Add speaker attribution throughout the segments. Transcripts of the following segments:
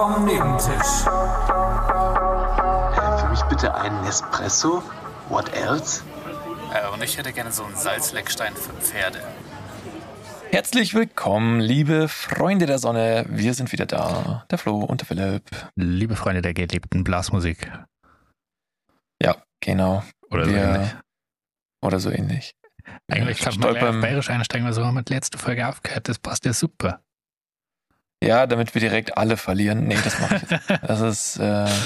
Speaker 1: vom Nebentisch.
Speaker 2: Äh, für mich bitte einen Espresso. What else?
Speaker 3: Äh, und ich hätte gerne so einen Salzleckstein für Pferde.
Speaker 4: Herzlich willkommen, liebe Freunde der Sonne. Wir sind wieder da. Der Flo und der Philipp.
Speaker 5: Liebe Freunde der geliebten Blasmusik.
Speaker 4: Ja, genau.
Speaker 5: Oder so
Speaker 4: Wir-
Speaker 5: ähnlich.
Speaker 4: Oder so ähnlich.
Speaker 5: Eigentlich kann man auf Bayerisch einsteigen, weil so haben wir die letzte Folge aufgehört. Das passt ja super.
Speaker 4: Ja, damit wir direkt alle verlieren. Nee, das mache ich jetzt. Das ist, äh,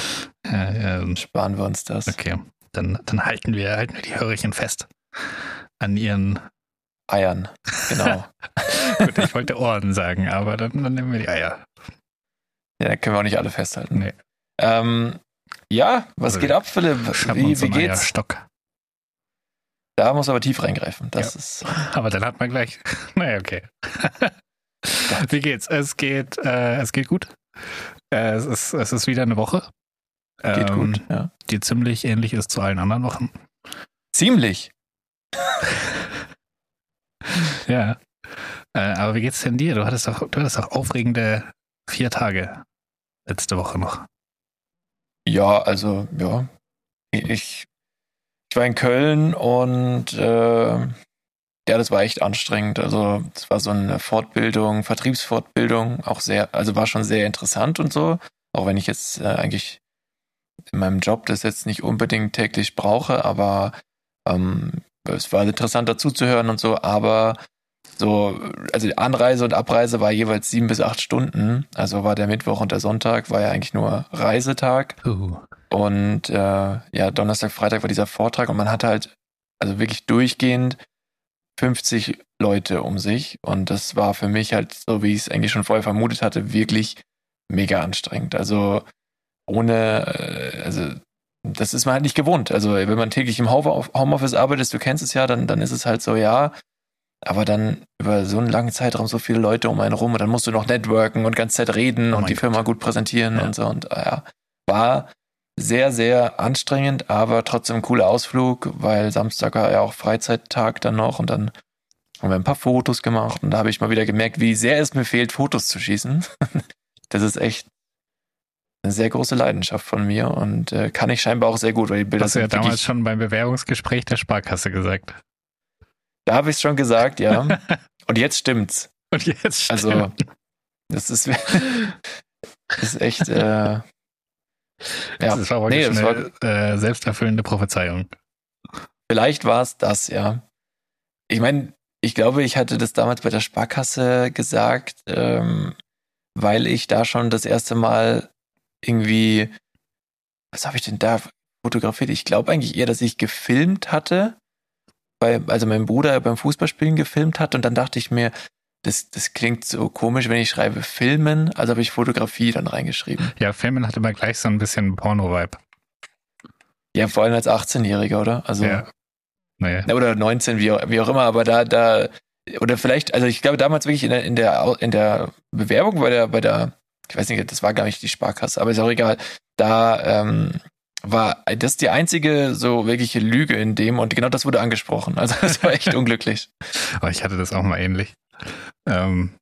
Speaker 5: Äh, ähm,
Speaker 4: sparen wir uns das.
Speaker 5: okay, dann, dann halten, wir, halten wir die Hörerchen fest an ihren,
Speaker 4: Eiern. Genau.
Speaker 5: gut, ich wollte Ohren sagen, aber dann, dann nehmen wir die Eier.
Speaker 4: Ja, können wir auch nicht alle festhalten.
Speaker 5: Nee.
Speaker 4: Ähm, ja, was
Speaker 5: Also
Speaker 4: geht ab, Philipp? Wie, wie geht's?
Speaker 5: Eierstock.
Speaker 4: Da muss aber tief reingreifen. Das ist.
Speaker 5: Aber dann hat man gleich, naja, okay. Wie geht's? Es geht, äh, es geht gut. Äh, es, ist, es ist wieder eine Woche.
Speaker 4: Geht
Speaker 5: ähm,
Speaker 4: gut, ja.
Speaker 5: Die ziemlich ähnlich ist zu allen anderen Wochen.
Speaker 4: Ziemlich.
Speaker 5: Ja. Äh, aber wie geht's denn dir? Du hattest doch, du hattest doch aufregende vier Tage letzte Woche noch.
Speaker 4: Ja, also, ja. Ich, ich war in Köln und äh, ja, das war echt anstrengend. Also, es war so eine Fortbildung, Vertriebsfortbildung, auch sehr, also war schon sehr interessant und so. Auch wenn ich jetzt äh, eigentlich in meinem Job das jetzt nicht unbedingt täglich brauche, aber ähm, es war interessant dazu zu hören und so, aber so, also die Anreise und Abreise war jeweils sieben bis acht Stunden. Also war der Mittwoch und der Sonntag war ja eigentlich nur Reisetag.
Speaker 5: Uh,
Speaker 4: Und äh, ja, Donnerstag, Freitag war dieser Vortrag und man hatte halt also wirklich durchgehend 50 Leute um sich. Und das war für mich halt, so wie ich es eigentlich schon vorher vermutet hatte, wirklich mega anstrengend. Also ohne, äh, also das ist man halt nicht gewohnt. Also wenn man täglich im Home- Homeoffice arbeitet, du kennst es ja, dann, dann ist es halt so, ja. Aber dann über so einen langen Zeitraum so viele Leute um einen rum und dann musst du noch networken und ganze Zeit reden
Speaker 5: Oh
Speaker 4: und die
Speaker 5: Gott.
Speaker 4: Firma gut präsentieren
Speaker 5: Ja.
Speaker 4: und so. Und äh, ja, war sehr, sehr anstrengend, aber trotzdem ein cooler Ausflug, weil Samstag war ja auch Freizeittag dann noch und dann haben wir ein paar Fotos gemacht und da habe ich mal wieder gemerkt, wie sehr es mir fehlt, Fotos zu schießen. Das ist echt eine sehr große Leidenschaft von mir und äh, kann ich scheinbar auch sehr gut, weil die Bilder
Speaker 5: hast du ja damals schon beim Bewerbungsgespräch der Sparkasse gesagt.
Speaker 4: da habe ich es schon gesagt, ja. Und jetzt stimmt's.
Speaker 5: Und jetzt
Speaker 4: Also,
Speaker 5: stimmt.
Speaker 4: das ist, das ist echt, äh, ja.
Speaker 5: das war
Speaker 4: Nee,
Speaker 5: wirklich
Speaker 4: das
Speaker 5: eine äh, selbsterfüllende Prophezeiung.
Speaker 4: Vielleicht war es das, ja. Ich meine, ich glaube, ich hatte das damals bei der Sparkasse gesagt, ähm, weil ich da schon das erste Mal irgendwie, was habe ich denn da fotografiert? Ich glaube eigentlich eher, dass ich gefilmt hatte, bei, also mein Bruder beim Fußballspielen gefilmt hat und dann dachte ich mir, das, das klingt so komisch, wenn ich schreibe Filmen, also habe ich Fotografie dann reingeschrieben.
Speaker 5: Ja, Filmen hat immer gleich so ein bisschen Porno-Vibe.
Speaker 4: Ja, vor allem als 18-Jähriger, oder? Also
Speaker 5: Ja. Naja.
Speaker 4: Ja, oder 19, wie, auch- wie auch immer, aber da, da, oder vielleicht, also ich glaube damals wirklich in der, in der, in der Bewerbung bei der, bei der, ich weiß nicht, das war gar nicht die Sparkasse, aber ist auch egal, da ähm, war das die einzige so wirkliche Lüge in dem und genau das wurde angesprochen. Also das war echt unglücklich.
Speaker 5: Aber ich hatte das auch mal ähnlich. Ähm,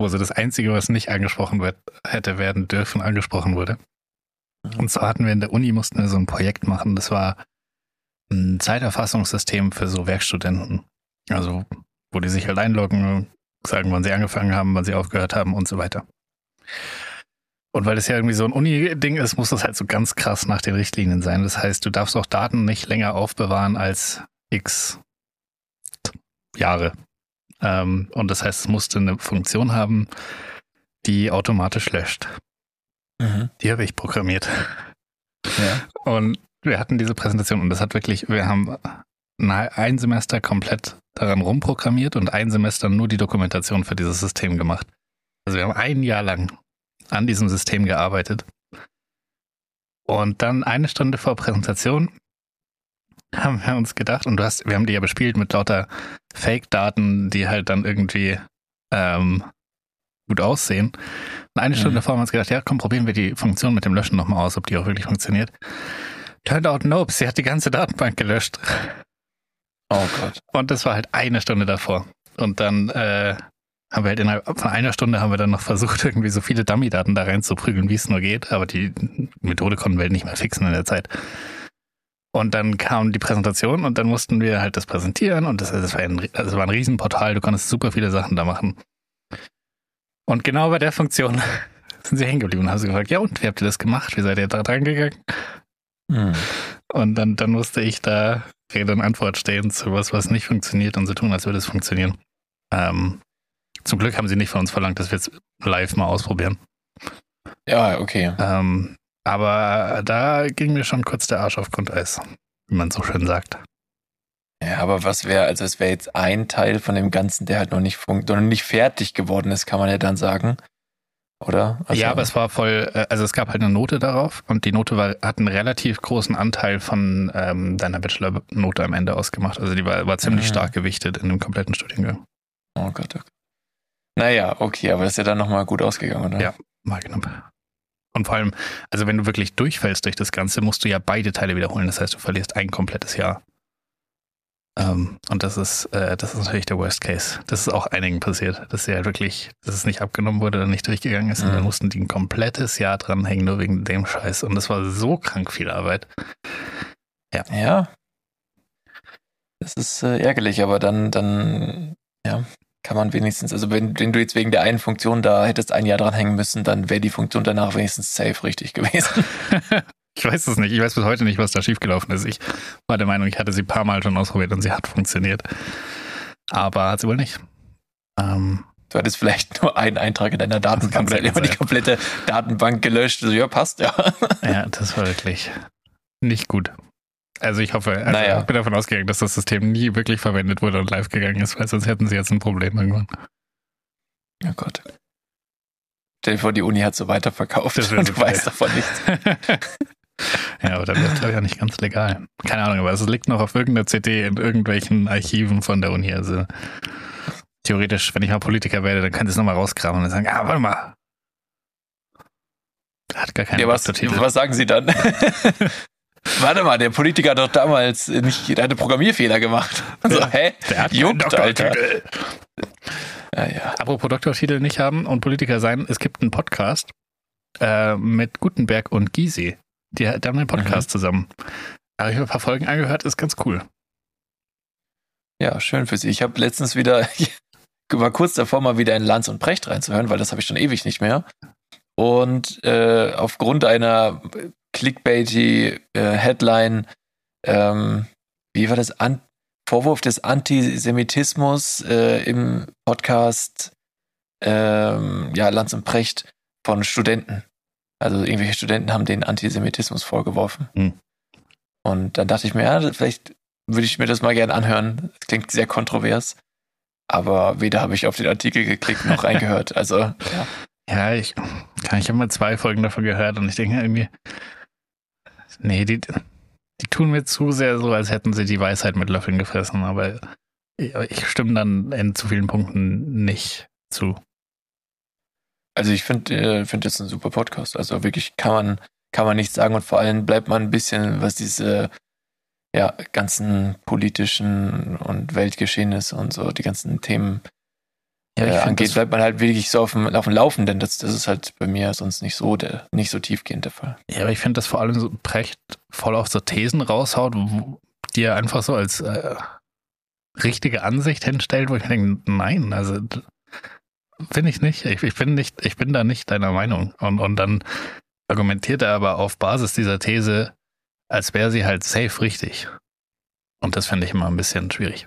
Speaker 5: wo so das Einzige, was nicht angesprochen wird, hätte werden dürfen, angesprochen wurde. Und zwar hatten wir in der Uni, mussten wir so ein Projekt machen. Das war ein Zeiterfassungssystem für so Werkstudenten. Also, wo die sich halt einloggen, sagen, wann sie angefangen haben, wann sie aufgehört haben und so weiter. Und weil das ja irgendwie so ein Uni-Ding ist, muss das halt so ganz krass nach den Richtlinien sein. Das heißt, du darfst auch Daten nicht länger aufbewahren als x Jahre. Ähm, und das heißt, es musste eine Funktion haben, die automatisch löscht.
Speaker 4: Mhm.
Speaker 5: Die habe ich programmiert.
Speaker 4: Ja.
Speaker 5: Und wir hatten diese Präsentation und das hat wirklich, wir haben ein Semester komplett daran rumprogrammiert und ein Semester nur die Dokumentation für dieses System gemacht. Also wir haben ein Jahr lang an diesem System gearbeitet. Und dann eine Stunde vor Präsentation haben wir uns gedacht, und du hast, wir haben die ja bespielt mit lauter Fake-Daten, die halt dann irgendwie ähm, gut aussehen. Und eine Stunde
Speaker 4: Mhm.
Speaker 5: vor haben wir uns gedacht, ja, komm, probieren wir die Funktion mit dem Löschen nochmal aus, ob die auch wirklich funktioniert. Turned out nope, sie hat die ganze Datenbank gelöscht.
Speaker 4: Oh Gott.
Speaker 5: Und das war halt eine Stunde davor. Und dann äh, haben wir halt innerhalb von einer Stunde haben wir dann noch versucht, irgendwie so viele Dummy-Daten da reinzuprügeln, wie es nur geht, aber die Methode konnten wir halt nicht mehr fixen in der Zeit. Und dann kam die Präsentation und dann mussten wir halt das präsentieren und das, das, war, ein, das war ein Riesenportal, du konntest super viele Sachen da machen. Und genau bei der Funktion sind sie hängen geblieben und haben sie gefragt, ja und, wie habt ihr das gemacht? Wie seid ihr da dran gegangen? Hm. Und dann, dann musste ich da Rede und Antwort stehen zu was, was nicht funktioniert und so tun, als würde es funktionieren. Ähm, zum Glück haben sie nicht von uns verlangt, dass wir jetzt live mal ausprobieren.
Speaker 4: Ja, okay.
Speaker 5: Ähm, aber da ging mir schon kurz der Arsch auf Grundeis, wie man so schön sagt.
Speaker 4: Ja, aber was wäre, also es wäre jetzt ein Teil von dem Ganzen, der halt noch nicht funkt, noch nicht fertig geworden ist, kann man ja dann sagen. Oder?
Speaker 5: Also, ja, aber es war voll, äh, also es gab halt eine Note darauf und die Note war, hat einen relativ großen Anteil von ähm, deiner Bachelor-Note am Ende ausgemacht. Also die war, war ziemlich mhm. stark gewichtet in dem kompletten Studiengang.
Speaker 4: Oh Gott, oh Gott. Naja, okay, aber ist ja dann nochmal gut ausgegangen, oder?
Speaker 5: Ja, mal knapp. Und vor allem, also wenn du wirklich durchfällst durch das Ganze, musst du ja beide Teile wiederholen. Das heißt, du verlierst ein komplettes Jahr. Ähm, und das ist, äh, das ist natürlich der Worst Case. Das ist auch einigen passiert, dass sie halt wirklich, dass es nicht abgenommen wurde oder nicht durchgegangen ist. Mhm. Und dann mussten die ein komplettes Jahr dranhängen, nur wegen dem Scheiß. Und das war so krank viel Arbeit.
Speaker 4: Ja. Ja. Das ist äh, ärgerlich, aber dann, dann, ja, kann man wenigstens, also wenn, wenn, du jetzt wegen der einen Funktion da hättest ein Jahr dranhängen müssen, dann wäre die Funktion danach wenigstens safe richtig gewesen.
Speaker 5: ich weiß es nicht. Ich weiß bis heute nicht, was da schiefgelaufen ist. Ich war der Meinung, ich hatte sie ein paar Mal schon ausprobiert und sie hat funktioniert. Aber hat sie wohl nicht.
Speaker 4: Ähm, du hattest vielleicht nur einen Eintrag in deiner Datenbank, dann immer die komplette Datenbank gelöscht. Also, ja, passt, ja.
Speaker 5: Ja, das war wirklich nicht gut. Also ich hoffe, also naja. ich bin davon ausgegangen, dass das System nie wirklich verwendet wurde und live gegangen ist, weil sonst hätten sie jetzt ein Problem irgendwann.
Speaker 4: Oh Gott. Stell dir vor, die Uni hat so weiterverkauft das und du weißt davon nichts.
Speaker 5: ja, aber dann es, glaube ich, auch nicht ganz legal. Keine Ahnung, aber es liegt noch auf irgendeiner CD in irgendwelchen Archiven von der Uni. Also theoretisch, wenn ich mal Politiker werde, dann könnte es nochmal rauskramen und sagen, ah, warte mal.
Speaker 4: Hat gar keine ja, was, was sagen Sie dann? Warte mal, der Politiker hat doch damals nicht, der hatte Programmierfehler gemacht. So, hä?
Speaker 5: Der hat Juckt, Doktortitel. Ja, ja. Apropos Doktortitel nicht haben und Politiker sein, es gibt einen Podcast äh, mit Gutenberg und Gysi. Die, die haben einen Podcast mhm. zusammen. Habe ich mir ein paar Folgen angehört, ist ganz cool.
Speaker 4: Ja, schön für Sie. Ich habe letztens wieder, war kurz davor, mal wieder in Lanz und Precht reinzuhören, weil das habe ich schon ewig nicht mehr. Und äh, aufgrund einer clickbaity äh, Headline, ähm, wie war das? An Vorwurf des Antisemitismus äh, im Podcast ähm, ja, Lanz und Precht von Studenten. Also irgendwelche Studenten haben den Antisemitismus vorgeworfen. Hm. Und dann dachte ich mir, ja, vielleicht würde ich mir das mal gerne anhören. Das klingt sehr kontrovers. Aber weder habe ich auf den Artikel geklickt noch reingehört. Also, ja.
Speaker 5: Ja, ich, ich habe mal zwei Folgen davon gehört und ich denke irgendwie, Nee, die, die tun mir zu sehr so, als hätten sie die Weisheit mit Löffeln gefressen, aber ich stimme dann in zu vielen Punkten nicht zu.
Speaker 4: Also ich finde äh, find das ein super Podcast. Also wirklich kann man, kann man nichts sagen und vor allem bleibt man ein bisschen, was diese ja, ganzen politischen und Weltgeschehnisse und so, die ganzen Themen ja, äh, angeht, bleibt man halt wirklich so auf dem, auf dem Laufenden. Das, das ist halt bei mir sonst nicht so der, nicht so tiefgehend der Fall.
Speaker 5: Ja, aber ich finde das vor allem so Precht voll auf so Thesen raushaut, die er einfach so als äh, richtige Ansicht hinstellt, wo ich denke, nein, also finde ich nicht. Ich, ich, bin nicht, ich bin da nicht deiner Meinung. Und, und dann argumentiert er aber auf Basis dieser These, als wäre sie halt safe richtig. Und das finde ich immer ein bisschen schwierig.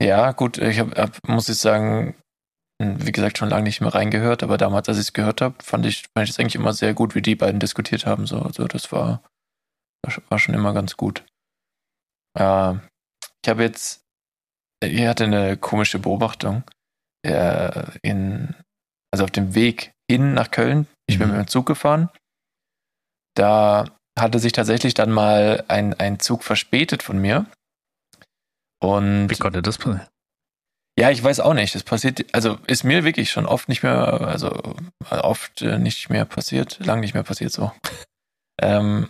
Speaker 4: Ja, gut, ich hab, hab, muss ich sagen, hm, wie gesagt, schon lange nicht mehr reingehört, aber damals, als ich es gehört habe, fand ich, fand ich es eigentlich immer sehr gut, wie die beiden diskutiert haben. So, also das war, war schon immer ganz gut. Äh, ich habe jetzt, ich hatte eine komische Beobachtung. Äh, in, also auf dem Weg hin nach Köln, ich bin mhm. mit dem Zug gefahren. Da hatte sich tatsächlich dann mal ein, ein Zug verspätet von mir. Und
Speaker 5: Wie konnte das passieren?
Speaker 4: Ja, ich weiß auch nicht. Das passiert, also ist mir wirklich schon oft nicht mehr, also oft äh, nicht mehr passiert, lang nicht mehr passiert so. ähm,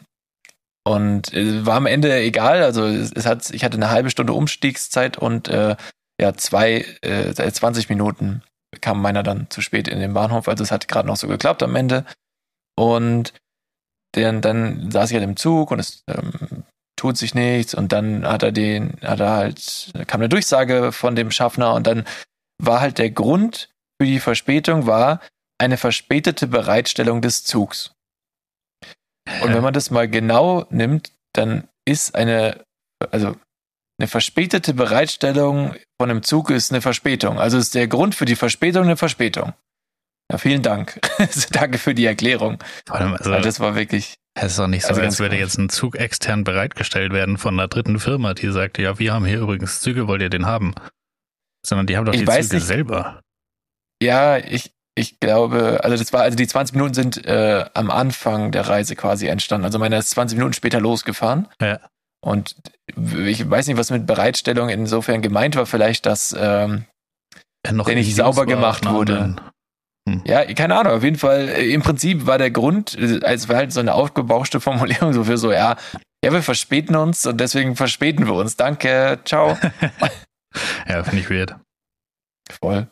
Speaker 4: und war am Ende egal. Also es, es, hat, ich hatte eine halbe Stunde Umstiegszeit und äh, ja, zwei, äh, 20 Minuten kam meiner dann zu spät in den Bahnhof. Also es hat gerade noch so geklappt am Ende. Und dann, dann saß ich halt im Zug und es ähm, tut sich nichts. Und dann hat er den, hat er halt, kam eine Durchsage von dem Schaffner und dann war halt der Grund für die Verspätung war eine verspätete Bereitstellung des Zugs. Und wenn man das mal genau nimmt, dann ist eine, also eine verspätete Bereitstellung von einem Zug ist eine Verspätung. Also ist der Grund für die Verspätung eine Verspätung. Ja, vielen Dank. Danke für die Erklärung.
Speaker 5: Also,
Speaker 4: das war wirklich.
Speaker 5: Es ist doch nicht so,
Speaker 4: Also
Speaker 5: als würde jetzt ein Zug extern bereitgestellt werden von einer dritten Firma, die sagt, ja, wir haben hier übrigens Züge, wollt ihr den haben? Sondern die haben doch
Speaker 4: Ich
Speaker 5: die Züge
Speaker 4: nicht.
Speaker 5: selber.
Speaker 4: Ja, ich, ich glaube, also das war, also die 20 Minuten sind äh, am Anfang der Reise quasi entstanden. Also meiner ist 20 Minuten später losgefahren.
Speaker 5: Ja.
Speaker 4: Und ich weiß nicht, was mit Bereitstellung insofern gemeint war. Vielleicht, dass ähm, Der nicht sauber
Speaker 5: war
Speaker 4: gemacht wurde.
Speaker 5: anderen-
Speaker 4: Ja, keine Ahnung. Auf jeden Fall, äh, im Prinzip war der Grund, äh, es war halt so eine aufgebauschte Formulierung so für so, ja, ja, wir verspäten uns und deswegen verspäten wir uns. Danke, ciao.
Speaker 5: Ja, finde ich weird.
Speaker 4: Voll.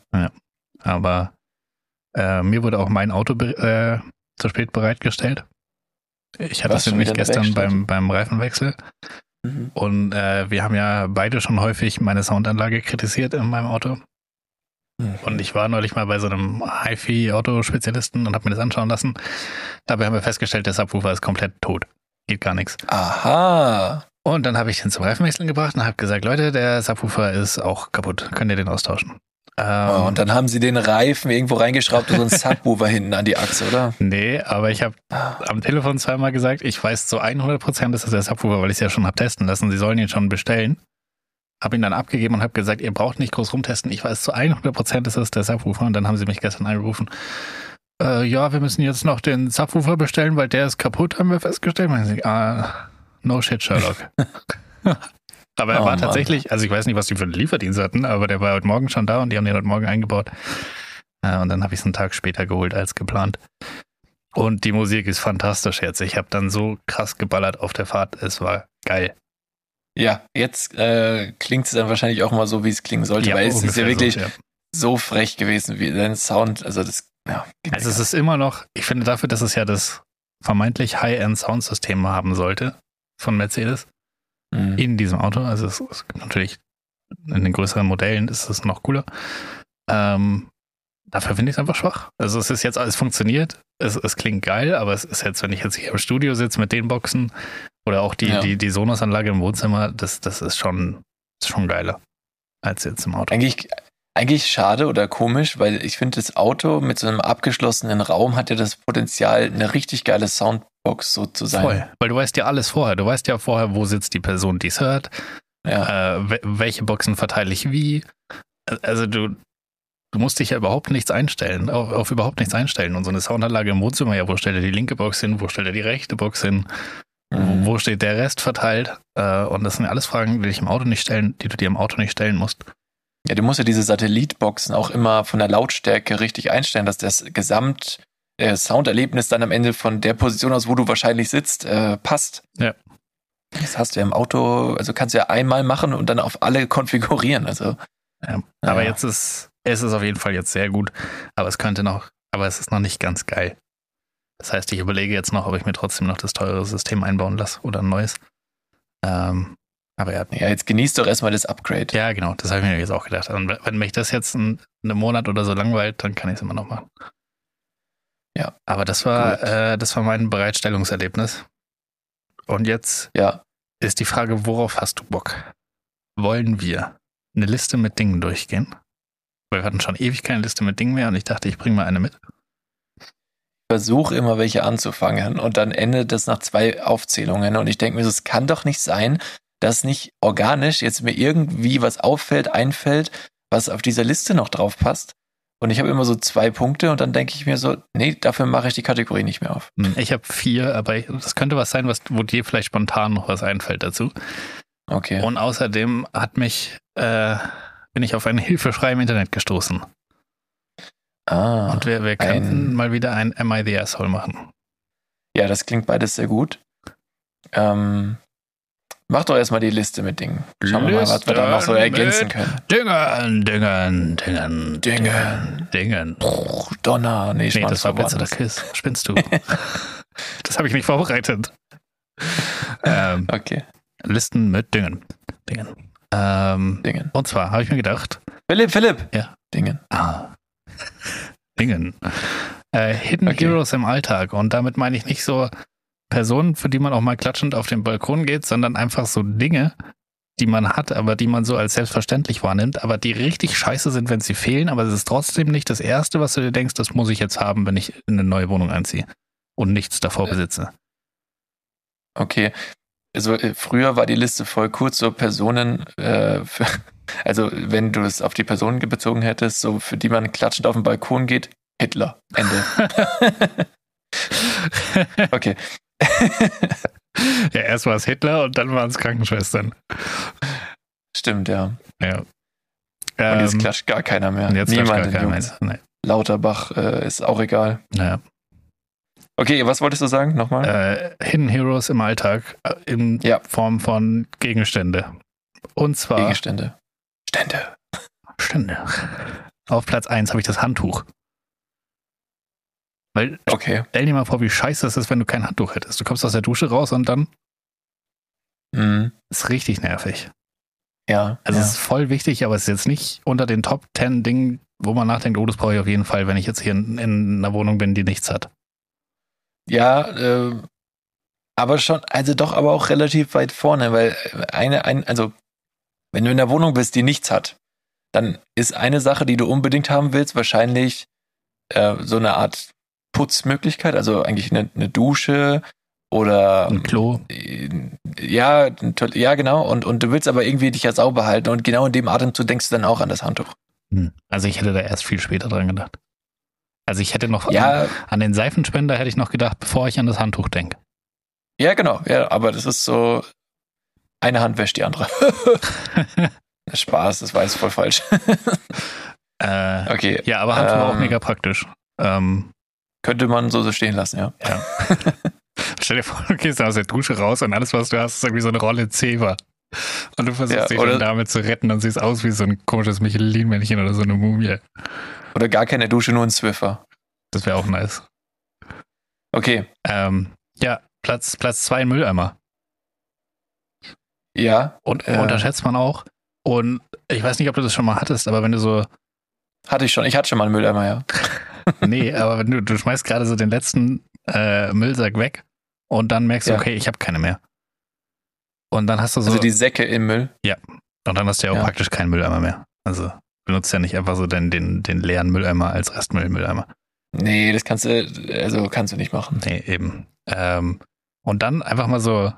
Speaker 5: Aber äh, mir wurde auch mein Auto äh, zu spät bereitgestellt. Ich hatte es nämlich gestern beim, beim Reifenwechsel
Speaker 4: Mhm.
Speaker 5: und äh, wir haben ja beide schon häufig meine Soundanlage kritisiert in meinem Auto. Und ich war neulich mal bei so einem HiFi-Auto-Spezialisten und habe mir das anschauen lassen. Dabei haben wir festgestellt, der Subwoofer ist komplett tot. Geht gar nichts.
Speaker 4: Aha.
Speaker 5: Und dann habe ich den zum Reifenwechseln gebracht und habe gesagt, Leute, der Subwoofer ist auch kaputt. Könnt ihr den austauschen? Ähm,
Speaker 4: Oh, und dann haben sie den Reifen irgendwo reingeschraubt und so einen Subwoofer hinten an die Achse, oder?
Speaker 5: nee, aber ich habe
Speaker 4: Ah,
Speaker 5: am Telefon zweimal gesagt, ich weiß zu 100 Prozent, das ist der Subwoofer, weil ich es ja schon habe testen lassen. Sie sollen ihn schon bestellen. Habe ihn dann abgegeben und habe gesagt, ihr braucht nicht groß rumtesten. Ich weiß zu 100 Prozent, das ist der Subwoofer. Und dann haben sie mich gestern angerufen. Äh, ja, wir müssen jetzt noch den Subwoofer bestellen, weil der ist kaputt, haben wir festgestellt. Meinen sie, ah, no shit, Sherlock. aber er
Speaker 4: Oh,
Speaker 5: war
Speaker 4: Mann.
Speaker 5: tatsächlich, also ich weiß nicht, was die für einen Lieferdienst hatten, aber der war heute Morgen schon da und die haben den heute Morgen eingebaut. Äh, und dann habe ich es einen Tag später geholt als geplant. Und die Musik ist fantastisch jetzt. Ich habe dann so krass geballert auf der Fahrt. Es war geil.
Speaker 4: Ja, jetzt äh, klingt es dann wahrscheinlich auch mal so, wie es klingen sollte, weil es ist ja wirklich
Speaker 5: So, ja.
Speaker 4: so frech gewesen, wie dein Sound, also das, ja.
Speaker 5: Also es ist immer noch, ich finde dafür, dass es ja das vermeintlich High-End-Soundsystem haben sollte von Mercedes
Speaker 4: Mhm.
Speaker 5: in diesem Auto. Also es ist natürlich in den größeren Modellen ist es noch cooler. Ähm, dafür finde ich es einfach schwach. Also es ist jetzt alles funktioniert, es, es klingt geil, aber es ist jetzt, wenn ich jetzt hier im Studio sitze mit den Boxen oder auch die,
Speaker 4: Ja.
Speaker 5: die, die Sonos-Anlage im Wohnzimmer, das, das ist schon, ist schon geiler als jetzt im Auto.
Speaker 4: Eigentlich, eigentlich schade oder komisch, weil ich finde, das Auto mit so einem abgeschlossenen Raum hat ja das Potenzial, eine richtig geile Soundbox so zu sein.
Speaker 5: Voll. Weil du weißt ja alles vorher. Du weißt ja vorher, wo sitzt die Person, die es hört,
Speaker 4: Ja.
Speaker 5: äh, we- welche Boxen verteile ich wie. Also du, du musst dich ja überhaupt nichts einstellen, auf, auf überhaupt nichts einstellen. Und so eine Soundanlage im Wohnzimmer, ja, wo stellt er die linke Box hin, wo stellt er die rechte Box hin,
Speaker 4: Mhm.
Speaker 5: wo steht der Rest verteilt. Äh, und das sind ja alles Fragen, die dich im Auto nicht stellen, die du dir im Auto nicht stellen musst.
Speaker 4: Ja, du musst ja diese Satellitboxen auch immer von der Lautstärke richtig einstellen, dass das Gesamt äh, Sounderlebnis dann am Ende von der Position aus, wo du wahrscheinlich sitzt, äh, passt.
Speaker 5: Ja.
Speaker 4: Das hast du ja im Auto, also kannst du ja einmal machen und dann auf alle konfigurieren. Also
Speaker 5: Ja. Aber
Speaker 4: Ja.
Speaker 5: jetzt ist, es ist auf jeden Fall jetzt sehr gut. Aber es könnte noch, aber es ist noch nicht ganz geil. Das heißt, ich überlege jetzt noch, ob ich mir trotzdem noch das teure System einbauen lasse oder ein neues. Ähm, aber ja,
Speaker 4: ja, jetzt genießt doch erstmal das Upgrade.
Speaker 5: ja, genau, das habe ich mir jetzt auch gedacht. Und wenn mich das jetzt ein, einen Monat oder so langweilt, dann kann ich es immer noch machen.
Speaker 4: Ja.
Speaker 5: Aber das war, äh, das war mein Bereitstellungserlebnis. Und jetzt
Speaker 4: Ja.
Speaker 5: ist die Frage, worauf hast du Bock? Wollen wir eine Liste mit Dingen durchgehen? Weil wir hatten schon ewig keine Liste mit Dingen mehr und ich dachte, ich bringe mal eine mit.
Speaker 4: Versuche immer welche anzufangen und dann endet das nach zwei Aufzählungen und ich denke mir, es kann doch nicht sein, dass nicht organisch jetzt mir irgendwie was auffällt, einfällt, was auf dieser Liste noch drauf passt. Und ich habe immer so zwei Punkte und dann denke ich mir so, nee, dafür mache ich die Kategorie nicht mehr auf.
Speaker 5: Hm, Ich habe vier, aber das könnte was sein, was, wo dir vielleicht spontan noch was einfällt dazu.
Speaker 4: Okay.
Speaker 5: Und außerdem hat mich, äh, bin ich auf eine Hilfeschrei im Internet gestoßen.
Speaker 4: Ah,
Speaker 5: Und wir, wir könnten
Speaker 4: ein-
Speaker 5: mal wieder ein Am I the Asshole machen.
Speaker 4: ja, das klingt beides sehr gut. Ähm, Mach doch erstmal die Liste mit Dingen. Schauen wir mal, was wir da noch so ergänzen können.
Speaker 5: Dingen, Dingen, Dingen,
Speaker 4: Dingen.
Speaker 5: Dingen.
Speaker 4: Puh, Donner. Nee,
Speaker 5: Nee, das war
Speaker 4: so
Speaker 5: Blitz oder
Speaker 4: woanders.
Speaker 5: Kiss. Spinnst du? das habe ich nicht vorbereitet. ähm,
Speaker 4: Okay,
Speaker 5: Listen mit Dingen. Dingen. Ähm,
Speaker 4: Dingen.
Speaker 5: und zwar habe ich mir gedacht,
Speaker 4: Philipp, Philipp.
Speaker 5: Ja.
Speaker 4: Dingen.
Speaker 5: ah, Dingen. Äh, Hidden
Speaker 4: Okay.
Speaker 5: Heroes im Alltag. Und damit meine ich nicht so Personen, für die man auch mal klatschend auf den Balkon geht, sondern einfach so Dinge, die man hat, aber die man so als selbstverständlich wahrnimmt, aber die richtig scheiße sind, wenn sie fehlen, aber es ist trotzdem nicht das Erste, was du dir denkst, das muss ich jetzt haben, wenn ich in eine neue Wohnung einziehe und nichts davor besitze.
Speaker 4: Okay. Also äh, früher war die Liste voll kurz, so Personen, äh, für, also wenn du es auf die Personen bezogen hättest, so für die man klatschend auf den Balkon geht, Hitler. Ende. okay.
Speaker 5: ja, erst war es Hitler und dann waren es Krankenschwestern.
Speaker 4: Stimmt, ja.
Speaker 5: Ja.
Speaker 4: Und jetzt
Speaker 5: Ähm,
Speaker 4: klatscht gar keiner mehr.
Speaker 5: jetzt klatscht
Speaker 4: Niemand
Speaker 5: gar
Speaker 4: in
Speaker 5: keiner mehr.
Speaker 4: Jungs. Lauterbach äh, ist auch egal.
Speaker 5: Naja.
Speaker 4: Okay, was wolltest du sagen? Nochmal?
Speaker 5: Äh, Hidden Heroes im Alltag äh, in
Speaker 4: Ja.
Speaker 5: Form von Gegenstände. Und zwar
Speaker 4: Gegenstände. Stände.
Speaker 5: Stände. Auf Platz 1 habe ich das Handtuch. Weil
Speaker 4: Okay.
Speaker 5: stell dir mal vor, wie scheiße es ist, wenn du kein Handtuch hättest. Du kommst aus der Dusche raus und dann
Speaker 4: Mhm.
Speaker 5: ist richtig nervig.
Speaker 4: Ja.
Speaker 5: Also
Speaker 4: ja.
Speaker 5: es ist voll wichtig, aber es ist jetzt nicht unter den Top 10 Dingen, wo man nachdenkt, oh, das brauche ich auf jeden Fall, wenn ich jetzt hier in, in einer Wohnung bin, die nichts hat.
Speaker 4: Ja, äh, aber schon, also doch aber auch relativ weit vorne, weil eine, ein, also wenn du in der Wohnung bist, die nichts hat, dann ist eine Sache, die du unbedingt haben willst, wahrscheinlich äh, so eine Art Putzmöglichkeit, also eigentlich eine, eine Dusche oder
Speaker 5: Ein Klo.
Speaker 4: äh, ja, ja genau, und, und du willst aber irgendwie dich ja sauber halten und genau in dem Atemzug denkst du dann auch an das Handtuch.
Speaker 5: Hm. Also ich hätte da erst viel später dran gedacht. Also ich hätte noch
Speaker 4: Ja,
Speaker 5: an, an den Seifenspender hätte ich noch gedacht, bevor ich an das Handtuch denke.
Speaker 4: ja genau, ja, aber das ist so, eine Hand wäscht die andere. Spaß, das war jetzt voll falsch.
Speaker 5: äh,
Speaker 4: Okay,
Speaker 5: ja, aber auch
Speaker 4: Ähm.
Speaker 5: mega praktisch. Ähm,
Speaker 4: könnte man so, so stehen lassen, ja.
Speaker 5: stell dir vor, du gehst aus der Dusche raus und alles, was du hast, ist irgendwie so eine Rolle Zewa. Und du versuchst
Speaker 4: Ja,
Speaker 5: dich dann damit zu retten und siehst aus wie so ein komisches Michelin-Männchen oder so eine Mumie.
Speaker 4: Oder gar keine Dusche, nur ein Swiffer.
Speaker 5: Das wäre auch nice.
Speaker 4: Okay,
Speaker 5: Ähm, ja, Platz, Platz zwei Mülleimer.
Speaker 4: Ja,
Speaker 5: Und
Speaker 4: Äh.
Speaker 5: unterschätzt man auch. Und ich weiß nicht, ob du das schon mal hattest, aber wenn du so,
Speaker 4: hatte ich schon. Ich hatte schon mal einen Mülleimer, ja.
Speaker 5: nee, aber wenn du, du schmeißt gerade so den letzten äh, Müllsack weg und dann merkst du,
Speaker 4: Ja.
Speaker 5: okay, ich habe keine mehr. Und dann hast du so,
Speaker 4: Also die Säcke im Müll.
Speaker 5: und dann hast du ja auch
Speaker 4: Ja.
Speaker 5: praktisch keinen Mülleimer mehr. Also benutzt ja nicht einfach so den, den, den leeren Mülleimer als Restmüllmülleimer.
Speaker 4: Nee, das kannst du, also kannst du nicht machen.
Speaker 5: Nee, eben. Ähm, und dann einfach mal so,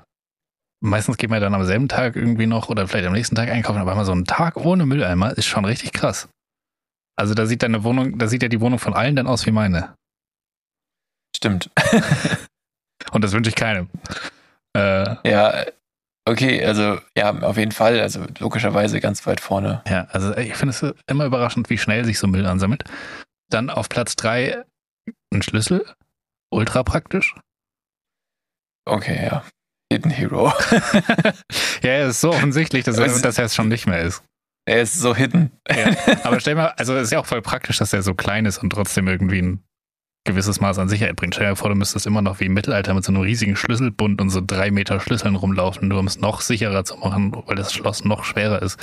Speaker 5: meistens geht man ja dann am selben Tag irgendwie noch oder vielleicht am nächsten Tag einkaufen, aber mal so einen Tag ohne Mülleimer ist schon richtig krass. Also da sieht deine Wohnung, da sieht ja die Wohnung von allen dann aus wie meine.
Speaker 4: Stimmt.
Speaker 5: Und das wünsche ich keinem. Äh,
Speaker 4: Ja, okay, also ja, auf jeden Fall. Also logischerweise ganz weit vorne.
Speaker 5: ja, also ich finde es immer überraschend, wie schnell sich so Müll ansammelt. Dann auf Platz drei ein Schlüssel. Ultra praktisch.
Speaker 4: Okay, ja. Hidden Hero.
Speaker 5: ja, es ist so offensichtlich, dass, er,
Speaker 4: es-
Speaker 5: dass er es schon nicht mehr ist.
Speaker 4: er ist so hidden.
Speaker 5: Ja, aber stell mal, also es ist ja auch voll praktisch, dass er so klein ist und trotzdem irgendwie ein gewisses Maß an Sicherheit bringt. Stell dir vor, du müsstest immer noch wie im Mittelalter mit so einem riesigen Schlüsselbund und so drei Meter Schlüsseln rumlaufen, nur um es noch sicherer zu machen, weil das Schloss noch schwerer ist.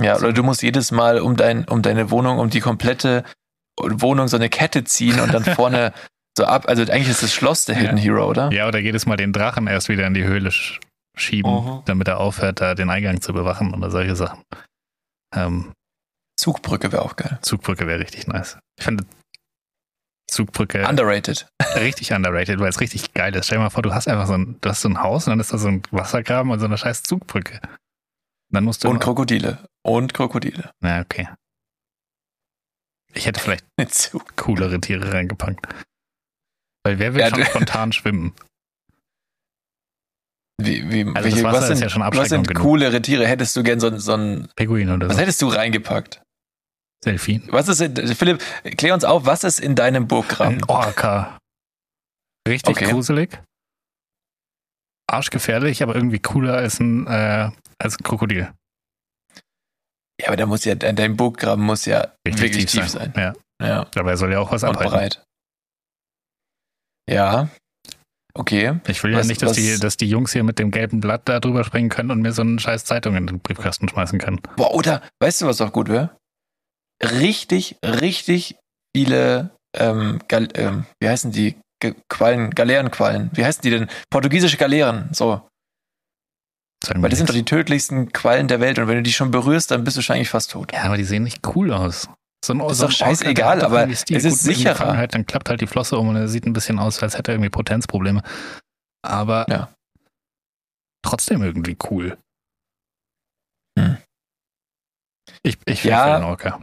Speaker 4: Ja, oder du musst jedes Mal um, dein, um deine Wohnung, um die komplette Wohnung so eine Kette ziehen und dann vorne so ab. Also eigentlich ist das Schloss der
Speaker 5: Ja.
Speaker 4: Hidden Hero, oder?
Speaker 5: Ja, oder jedes Mal den Drachen erst wieder in die Höhle sch schieben,
Speaker 4: Mhm.
Speaker 5: damit er aufhört, da den Eingang zu bewachen oder solche Sachen. Ähm,
Speaker 4: Zugbrücke wäre auch geil.
Speaker 5: Zugbrücke wäre richtig nice. Ich finde Zugbrücke
Speaker 4: Underrated.
Speaker 5: richtig underrated, weil es richtig geil ist. Stell dir mal vor, du hast einfach so ein, du hast so ein Haus und dann ist da so ein Wassergraben und so eine scheiß Zugbrücke. Dann musst du.
Speaker 4: Und Krokodile. Und Krokodile.
Speaker 5: Na, okay. Ich hätte vielleicht coolere Tiere reingepackt. Weil wer will
Speaker 4: Ja,
Speaker 5: schon spontan schwimmen?
Speaker 4: Wie, wie,
Speaker 5: Also
Speaker 4: welche, was
Speaker 5: ist
Speaker 4: sind,
Speaker 5: ja schon
Speaker 4: was sind coolere Tiere? Hättest du gern so, ein- so ein.
Speaker 5: Pinguin oder
Speaker 4: Was
Speaker 5: so.
Speaker 4: hättest du reingepackt?
Speaker 5: Delfin.
Speaker 4: Was ist in, Philipp, klär uns auf, was ist in deinem Burggraben?
Speaker 5: Ein Orca. Richtig
Speaker 4: Okay.
Speaker 5: gruselig. arschgefährlich, aber irgendwie cooler als ein, äh, als ein Krokodil.
Speaker 4: Ja, aber da muss ja, dein Burggraben muss ja
Speaker 5: Richtig
Speaker 4: wirklich tief sein.
Speaker 5: Ja.
Speaker 4: Ja.
Speaker 5: Dabei soll ja auch was
Speaker 4: Und
Speaker 5: abhalten.
Speaker 4: breit. Ja. Okay.
Speaker 5: Ich will ja
Speaker 4: Was-
Speaker 5: nicht, dass
Speaker 4: was-
Speaker 5: die, dass die Jungs hier mit dem gelben Blatt da drüber springen können und mir so eine scheiß Zeitung in den Briefkasten schmeißen können.
Speaker 4: Boah, oder, weißt du, was auch gut wäre? Richtig, richtig viele, ähm, Gal ähm, wie heißen die? Ge Quallen, Galeerenquallen. Wie heißen die denn? Portugiesische Galeeren. So. Weil das sind doch die tödlichsten Quallen der Welt und wenn du die schon berührst, dann bist du wahrscheinlich fast tot.
Speaker 5: Ja, aber die sehen nicht cool aus. So ein,
Speaker 4: Ist
Speaker 5: so
Speaker 4: doch scheißegal, aber
Speaker 5: Stil.
Speaker 4: es ist sicherer.
Speaker 5: Halt, dann klappt halt die Flosse um und er sieht ein bisschen aus, als hätte er irgendwie Potenzprobleme. Aber
Speaker 4: Ja.
Speaker 5: trotzdem irgendwie cool.
Speaker 4: Hm.
Speaker 5: Ich, ich
Speaker 4: Ja.
Speaker 5: für den Orca.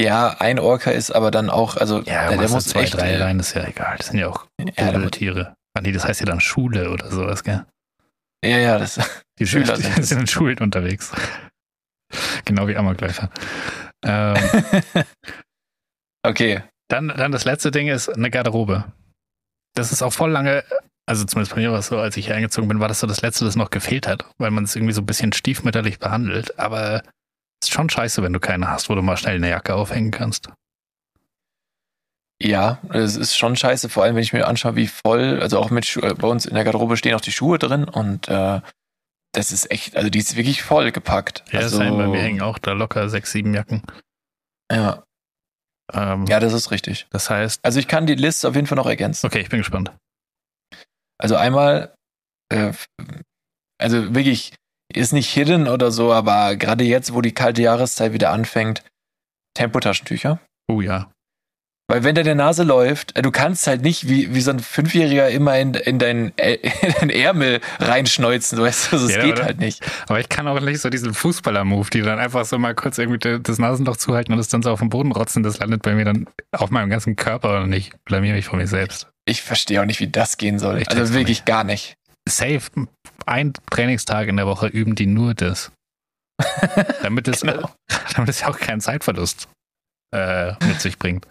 Speaker 4: Ja, ein Orca ist aber dann auch, also
Speaker 5: Ja,
Speaker 4: der, muss
Speaker 5: zwei,
Speaker 4: echt.
Speaker 5: drei rein, ist ja egal. Das sind ja auch
Speaker 4: Ja,
Speaker 5: Tiere. Ah, nee, das heißt ja dann Schule oder sowas, gell?
Speaker 4: ja, ja, das.
Speaker 5: Die
Speaker 4: Schüler
Speaker 5: die
Speaker 4: sind
Speaker 5: sind in Schulen unterwegs. Genau wie Amokläufer. Ähm,
Speaker 4: okay.
Speaker 5: Dann, dann das letzte Ding ist eine Garderobe. Das ist auch voll lange, also zumindest bei mir war es so, als ich hier eingezogen bin, war das so das Letzte, das noch gefehlt hat, weil man es irgendwie so ein bisschen stiefmütterlich behandelt. Aber es ist schon scheiße, wenn du keine hast, wo du mal schnell eine Jacke aufhängen kannst.
Speaker 4: Ja, es ist schon scheiße, vor allem wenn ich mir anschaue, wie voll, also auch mit Schu äh, bei uns in der Garderobe stehen auch die Schuhe drin und äh, das ist echt, also die ist wirklich voll gepackt.
Speaker 5: Ja,
Speaker 4: also,
Speaker 5: sein, bei mir hängen auch da locker sechs, sieben Jacken.
Speaker 4: Ja,
Speaker 5: Ähm,
Speaker 4: ja, das ist richtig.
Speaker 5: Das heißt,
Speaker 4: Also ich kann die Liste auf jeden Fall noch ergänzen.
Speaker 5: okay, ich bin gespannt.
Speaker 4: Also einmal, äh, also wirklich, ist nicht hidden oder so, aber gerade jetzt, wo die kalte Jahreszeit wieder anfängt, Tempotaschentücher.
Speaker 5: Oh ja.
Speaker 4: Weil wenn der Nase läuft, äh, du kannst halt nicht wie, wie so ein Fünfjähriger immer in, in, deinen, Ä- in deinen Ärmel reinschneuzen, du weißt, also es
Speaker 5: Ja,
Speaker 4: geht
Speaker 5: oder?
Speaker 4: halt nicht.
Speaker 5: Aber ich kann auch nicht so diesen Fußballer-Move, die dann einfach so mal kurz irgendwie das Nasenloch zuhalten und es dann so auf den Boden rotzen. Das landet bei mir dann auf meinem ganzen Körper und ich blamier mich vor mir selbst.
Speaker 4: Ich verstehe auch nicht, wie das gehen soll.
Speaker 5: Ich
Speaker 4: also wirklich
Speaker 5: nicht.
Speaker 4: gar nicht.
Speaker 5: Safe, ein Trainingstag in der Woche üben die nur das. Damit es,
Speaker 4: Genau.
Speaker 5: damit es ja auch keinen Zeitverlust äh, mit sich bringt.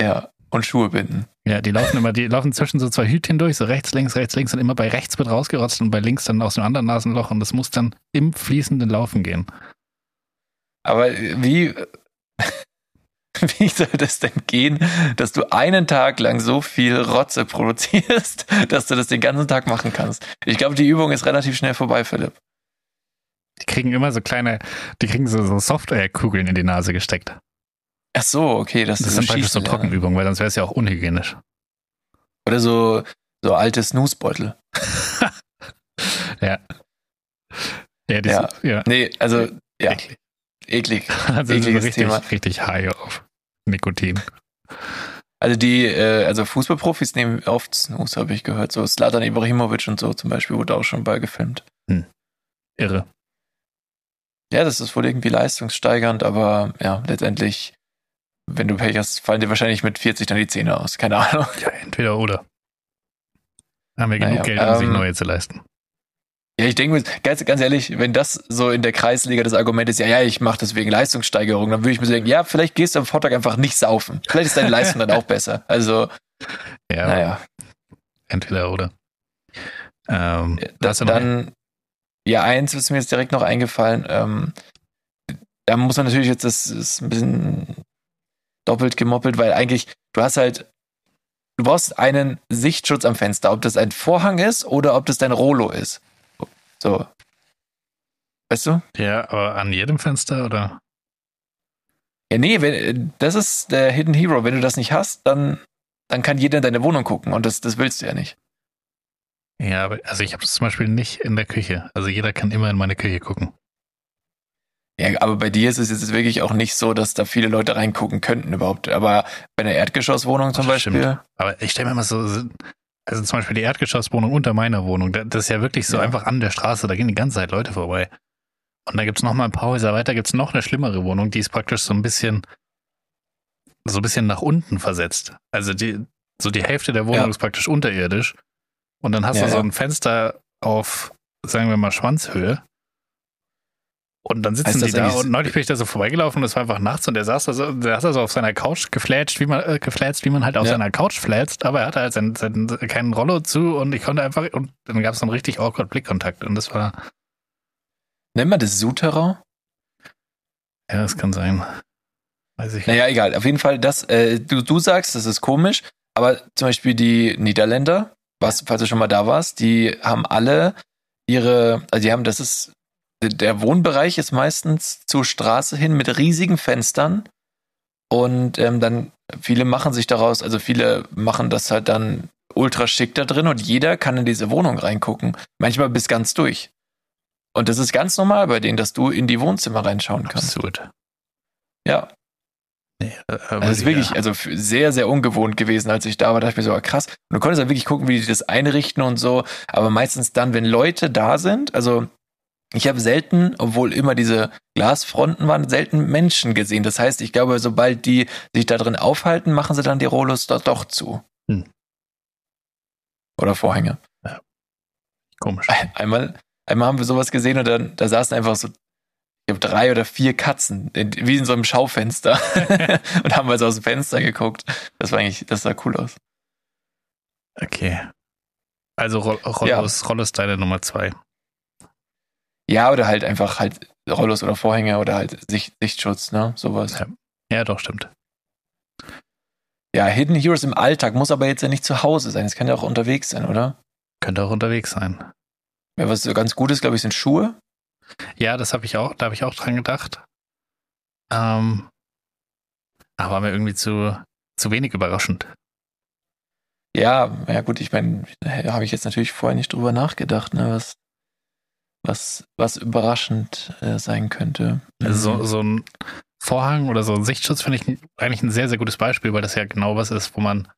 Speaker 4: Ja, und Schuhe binden.
Speaker 5: Ja, die laufen immer, die laufen zwischen so zwei Hütchen durch, so rechts, links, rechts, links und immer bei rechts wird rausgerotzt und bei links dann aus dem anderen Nasenloch und das muss dann im fließenden Laufen gehen.
Speaker 4: Aber wie, wie soll das denn gehen, dass du einen Tag lang so viel Rotze produzierst, dass du das den ganzen Tag machen kannst? Ich glaube, die Übung ist relativ schnell vorbei, Philipp.
Speaker 5: Die kriegen immer so kleine, die kriegen so, so Softwarekugeln in die Nase gesteckt.
Speaker 4: Ach so, okay, das,
Speaker 5: Das
Speaker 4: ist
Speaker 5: sind praktisch so
Speaker 4: lernen.
Speaker 5: Trockenübungen, weil sonst wäre es ja auch unhygienisch.
Speaker 4: Oder so, so alte Snooze-Beutel.
Speaker 5: Ja. Ja, die
Speaker 4: Ja.
Speaker 5: Ja.
Speaker 4: Nee, also, ja,
Speaker 5: Eklig.
Speaker 4: eklig.
Speaker 5: Also
Speaker 4: ekliges
Speaker 5: richtig,
Speaker 4: Thema.
Speaker 5: richtig high auf Nikotin.
Speaker 4: Also die, äh, also Fußballprofis nehmen oft Snooze, habe ich gehört. So Slatan Ibrahimovic und so zum Beispiel wurde auch schon bei gefilmt.
Speaker 5: Irre.
Speaker 4: Ja, das ist wohl irgendwie leistungssteigernd, aber ja, letztendlich, wenn du Pech hast, fallen dir wahrscheinlich mit 40 dann die Zähne aus. Keine Ahnung.
Speaker 5: Ja, entweder oder. Haben wir
Speaker 4: Naja,
Speaker 5: genug Geld, um sich
Speaker 4: ähm,
Speaker 5: neue zu leisten.
Speaker 4: Ja, ich denke mir, ganz, ganz ehrlich, wenn das so in der Kreisliga das Argument ist, ja, ja, ich mache das wegen Leistungssteigerung, dann würde ich mir denken, ja, vielleicht gehst du am Vortag einfach nicht saufen. Vielleicht ist deine Leistung dann auch besser. Also,
Speaker 5: Ja,
Speaker 4: naja.
Speaker 5: entweder oder. Ähm,
Speaker 4: Da, dann, ja, eins ist mir jetzt direkt noch eingefallen. Ähm, da muss man natürlich jetzt, das ist ein bisschen doppelt gemoppelt, weil eigentlich, du hast halt, du brauchst einen Sichtschutz am Fenster, ob das ein Vorhang ist oder ob das dein Rollo ist. So. Weißt du?
Speaker 5: Ja, aber an jedem Fenster oder?
Speaker 4: Ja, nee, wenn, das ist der Hidden Hero. Wenn du das nicht hast, dann, dann kann jeder in deine Wohnung gucken und das, das willst du ja nicht.
Speaker 5: Ja, aber also ich habe das zum Beispiel nicht in der Küche. Also jeder kann immer in meine Küche gucken.
Speaker 4: Ja, aber bei dir ist es jetzt wirklich auch nicht so, dass da viele Leute reingucken könnten überhaupt. Aber bei einer Erdgeschosswohnung zum Beispiel.
Speaker 5: stimmt. Aber ich stelle mir immer so, also zum Beispiel die Erdgeschosswohnung unter meiner Wohnung, da- das ist ja wirklich so
Speaker 4: Ja.
Speaker 5: einfach an der Straße, da gehen die ganze Zeit Leute vorbei. Und da gibt's noch mal ein paar Häuser weiter, gibt's noch eine schlimmere Wohnung, die ist praktisch so ein bisschen, so ein bisschen nach unten versetzt. Also die, so die Hälfte der Wohnung
Speaker 4: Ja.
Speaker 5: ist praktisch unterirdisch. Und dann hast
Speaker 4: Ja,
Speaker 5: du so ein Fenster auf, sagen wir mal, Schwanzhöhe. Und dann sitzen die da und neulich bin ich da so vorbeigelaufen und es war einfach nachts und der saß da so, der saß da so auf seiner Couch geflätscht, wie man, äh, geflätzt, wie man halt auf
Speaker 4: Ja.
Speaker 5: seiner Couch flätzt, aber er hatte halt sein, sein, keinen Rollo zu und ich konnte einfach, und dann gab es so einen richtig awkward Blickkontakt und das war,
Speaker 4: Nennt man das Souterrain?
Speaker 5: ja, das kann sein. Weiß ich
Speaker 4: Naja, egal. Auf jeden Fall, das, äh, du, du sagst, das ist komisch, aber zum Beispiel die Niederländer, was, falls du schon mal da warst, die haben alle ihre, also die haben, das ist, der Wohnbereich ist meistens zur Straße hin mit riesigen Fenstern und ähm, dann viele machen sich daraus, also viele machen das halt dann ultra schick da drin und jeder kann in diese Wohnung reingucken. Manchmal bis ganz durch. Und das ist ganz normal bei denen, dass du in die Wohnzimmer reinschauen kannst.
Speaker 5: Absurd.
Speaker 4: Ja,
Speaker 5: Nee, äh,
Speaker 4: also das ist wirklich, also sehr, sehr ungewohnt gewesen, als ich da war. Da dachte ich mir so, ah, krass. Und du konntest dann wirklich gucken, wie die das einrichten und so. Aber meistens dann, wenn Leute da sind, also ich habe selten, obwohl immer diese Glasfronten waren, selten Menschen gesehen. Das heißt, ich glaube, sobald die sich da drin aufhalten, machen sie dann die Rollos dort doch zu.
Speaker 5: Hm.
Speaker 4: Oder Vorhänge.
Speaker 5: komisch.
Speaker 4: Einmal, einmal haben wir sowas gesehen und dann, da saßen einfach so, ich glaube, drei oder vier Katzen, in- wie in so einem Schaufenster. und haben wir so aus dem Fenster geguckt. Das war eigentlich, das sah cool aus.
Speaker 5: Okay. Also Roll- Rollos, Rollos Teile Nummer zwei.
Speaker 4: Ja, oder halt einfach halt Rollos oder Vorhänge oder halt Sicht, Sichtschutz, ne? Sowas.
Speaker 5: Ja. Ja, doch, stimmt.
Speaker 4: Ja, Hidden Heroes im Alltag muss aber jetzt ja nicht zu Hause sein. Es kann ja auch unterwegs sein, oder?
Speaker 5: Könnte auch unterwegs sein.
Speaker 4: Ja, was so ganz gut ist, glaube ich, sind Schuhe.
Speaker 5: Ja, das habe ich auch, da habe ich auch dran gedacht. Ähm, aber war mir irgendwie zu, zu wenig überraschend.
Speaker 4: Ja, ja gut, ich meine, da habe ich jetzt natürlich vorher nicht drüber nachgedacht, ne, was, was, was überraschend äh, sein könnte.
Speaker 5: Also
Speaker 4: Mhm.
Speaker 5: so, so ein Vorhang oder so ein Sichtschutz finde ich eigentlich ein sehr, sehr gutes Beispiel, weil das ja genau was ist, wo man.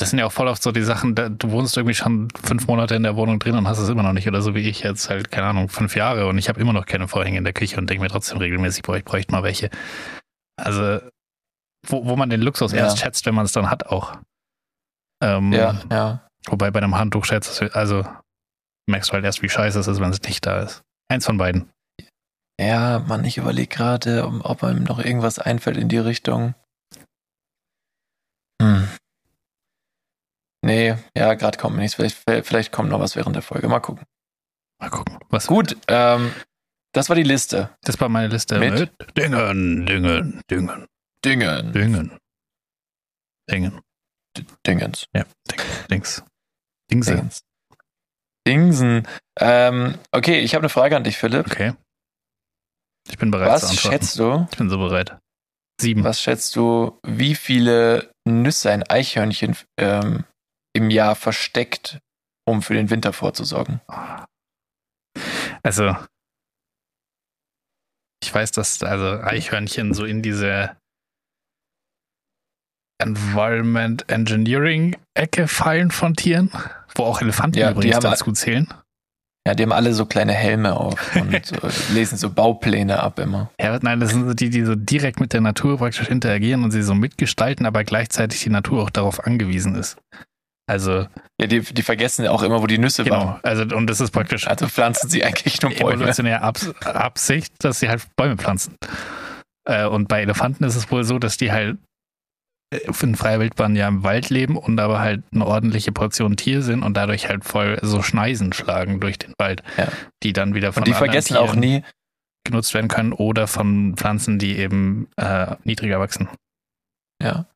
Speaker 5: Das sind ja auch voll oft so die Sachen, da, du wohnst irgendwie schon fünf Monate in der Wohnung drin und hast es immer noch nicht. Oder so wie ich jetzt halt, keine Ahnung, fünf Jahre und ich habe immer noch keine Vorhänge in der Küche und denke mir trotzdem regelmäßig, boah, ich bräuchte mal welche. Also, wo, wo man den Luxus
Speaker 4: Ja.
Speaker 5: erst schätzt, wenn man es dann hat auch. Ähm,
Speaker 4: ja, ja.
Speaker 5: Wobei bei einem Handtuch schätzt, also merkst du halt erst, wie scheiße es ist, wenn es nicht da ist. Eins von beiden.
Speaker 4: Ja, Mann, ich überlege gerade, ob, einem noch irgendwas einfällt in die Richtung. Hm. Nee, ja, gerade kommt nichts. Vielleicht, vielleicht kommt noch was während der Folge. Mal gucken.
Speaker 5: Mal gucken. Was
Speaker 4: Gut, ähm, das war die Liste.
Speaker 5: Das war meine Liste
Speaker 4: Mit?
Speaker 5: mit, Dingen, Dingen, Dingen,
Speaker 4: Dingen.
Speaker 5: Dingen. Dingen.
Speaker 4: D- Dingens.
Speaker 5: Ja, Ding, Dings. Dingse.
Speaker 4: Dingens. Dingsen. Ähm, okay, ich habe eine Frage an dich, Philipp.
Speaker 5: Okay. Ich bin bereit
Speaker 4: Was schätzt du,
Speaker 5: Ich bin so bereit. Sieben.
Speaker 4: was schätzt du, wie viele Nüsse ein Eichhörnchen ähm, im Jahr versteckt, um für den Winter vorzusorgen?
Speaker 5: Also, ich weiß, dass also Eichhörnchen so in diese Environment Engineering Ecke fallen von Tieren, wo auch Elefanten
Speaker 4: Ja,
Speaker 5: übrigens dazu zählen.
Speaker 4: Ja, die haben alle so kleine Helme auf und so, lesen so Baupläne ab immer.
Speaker 5: Ja, nein, das sind so die, die so direkt mit der Natur praktisch interagieren und sie so mitgestalten, aber gleichzeitig die Natur auch darauf angewiesen ist. Also,
Speaker 4: Ja, die, die vergessen auch immer, wo die Nüsse
Speaker 5: genau.
Speaker 4: waren.
Speaker 5: Also, und das ist praktisch
Speaker 4: Also pflanzen sie eigentlich nur Bäume.
Speaker 5: evolutionäre Abs Absicht, dass sie halt Bäume pflanzen. Äh, und bei Elefanten ist es wohl so, dass die halt äh, in freier Wildbahn ja im Wald leben und aber halt eine ordentliche Portion Tier sind und dadurch halt voll so Schneisen schlagen durch den Wald,
Speaker 4: Ja.
Speaker 5: die dann wieder von
Speaker 4: Und die vergessen auch
Speaker 5: Tieren
Speaker 4: nie,
Speaker 5: genutzt werden können oder von Pflanzen, die eben äh, niedriger wachsen.
Speaker 4: ja.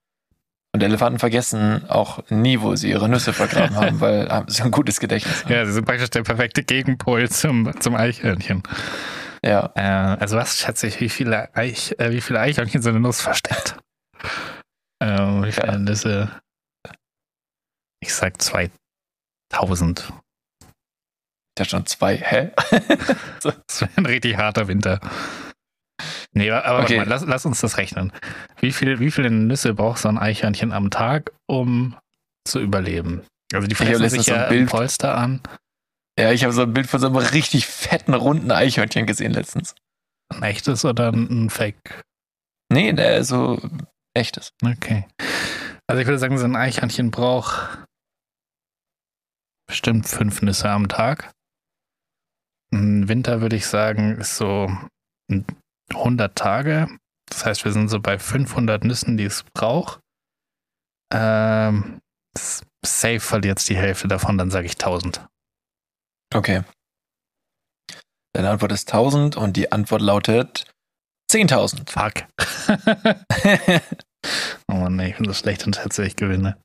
Speaker 4: Und Elefanten vergessen auch nie, wo sie ihre Nüsse vergraben haben, weil haben sie ein gutes Gedächtnis. haben.
Speaker 5: Ja, sie sind praktisch der perfekte Gegenpol zum, zum Eichhörnchen.
Speaker 4: Ja.
Speaker 5: Äh, also was schätze ich, wie viele, Eich, äh, wie viele Eichhörnchen so eine Nuss versteckt? äh, wie viele
Speaker 4: Ja.
Speaker 5: Nüsse? Ich sag 2000.
Speaker 4: Da schon zwei. Hä?
Speaker 5: Das wäre ein richtig harter Winter. Nee, aber
Speaker 4: Okay.
Speaker 5: warte mal, lass, lass uns das rechnen. Wie, viel, wie viele Nüsse braucht so ein Eichhörnchen am Tag, um zu überleben? Also die fressen sich
Speaker 4: so ein
Speaker 5: ja
Speaker 4: Bild-
Speaker 5: Polster an.
Speaker 4: Ja, ich habe so ein Bild von so einem richtig fetten, runden Eichhörnchen gesehen letztens.
Speaker 5: Ein echtes oder ein Fake?
Speaker 4: Nee, der ist so echtes.
Speaker 5: Okay. Also ich würde sagen, so ein Eichhörnchen braucht bestimmt fünf Nüsse am Tag. Ein Winter würde ich sagen, ist so 100 Tage. Das heißt, wir sind so bei 500 Nüssen, die es braucht. Ähm, safe verliert es die Hälfte davon, dann sage ich 1000.
Speaker 4: Okay. Deine Antwort ist 1000 und die Antwort lautet 10.000.
Speaker 5: Fuck. oh Mann, ich bin so schlecht und schätze, ich gewinne.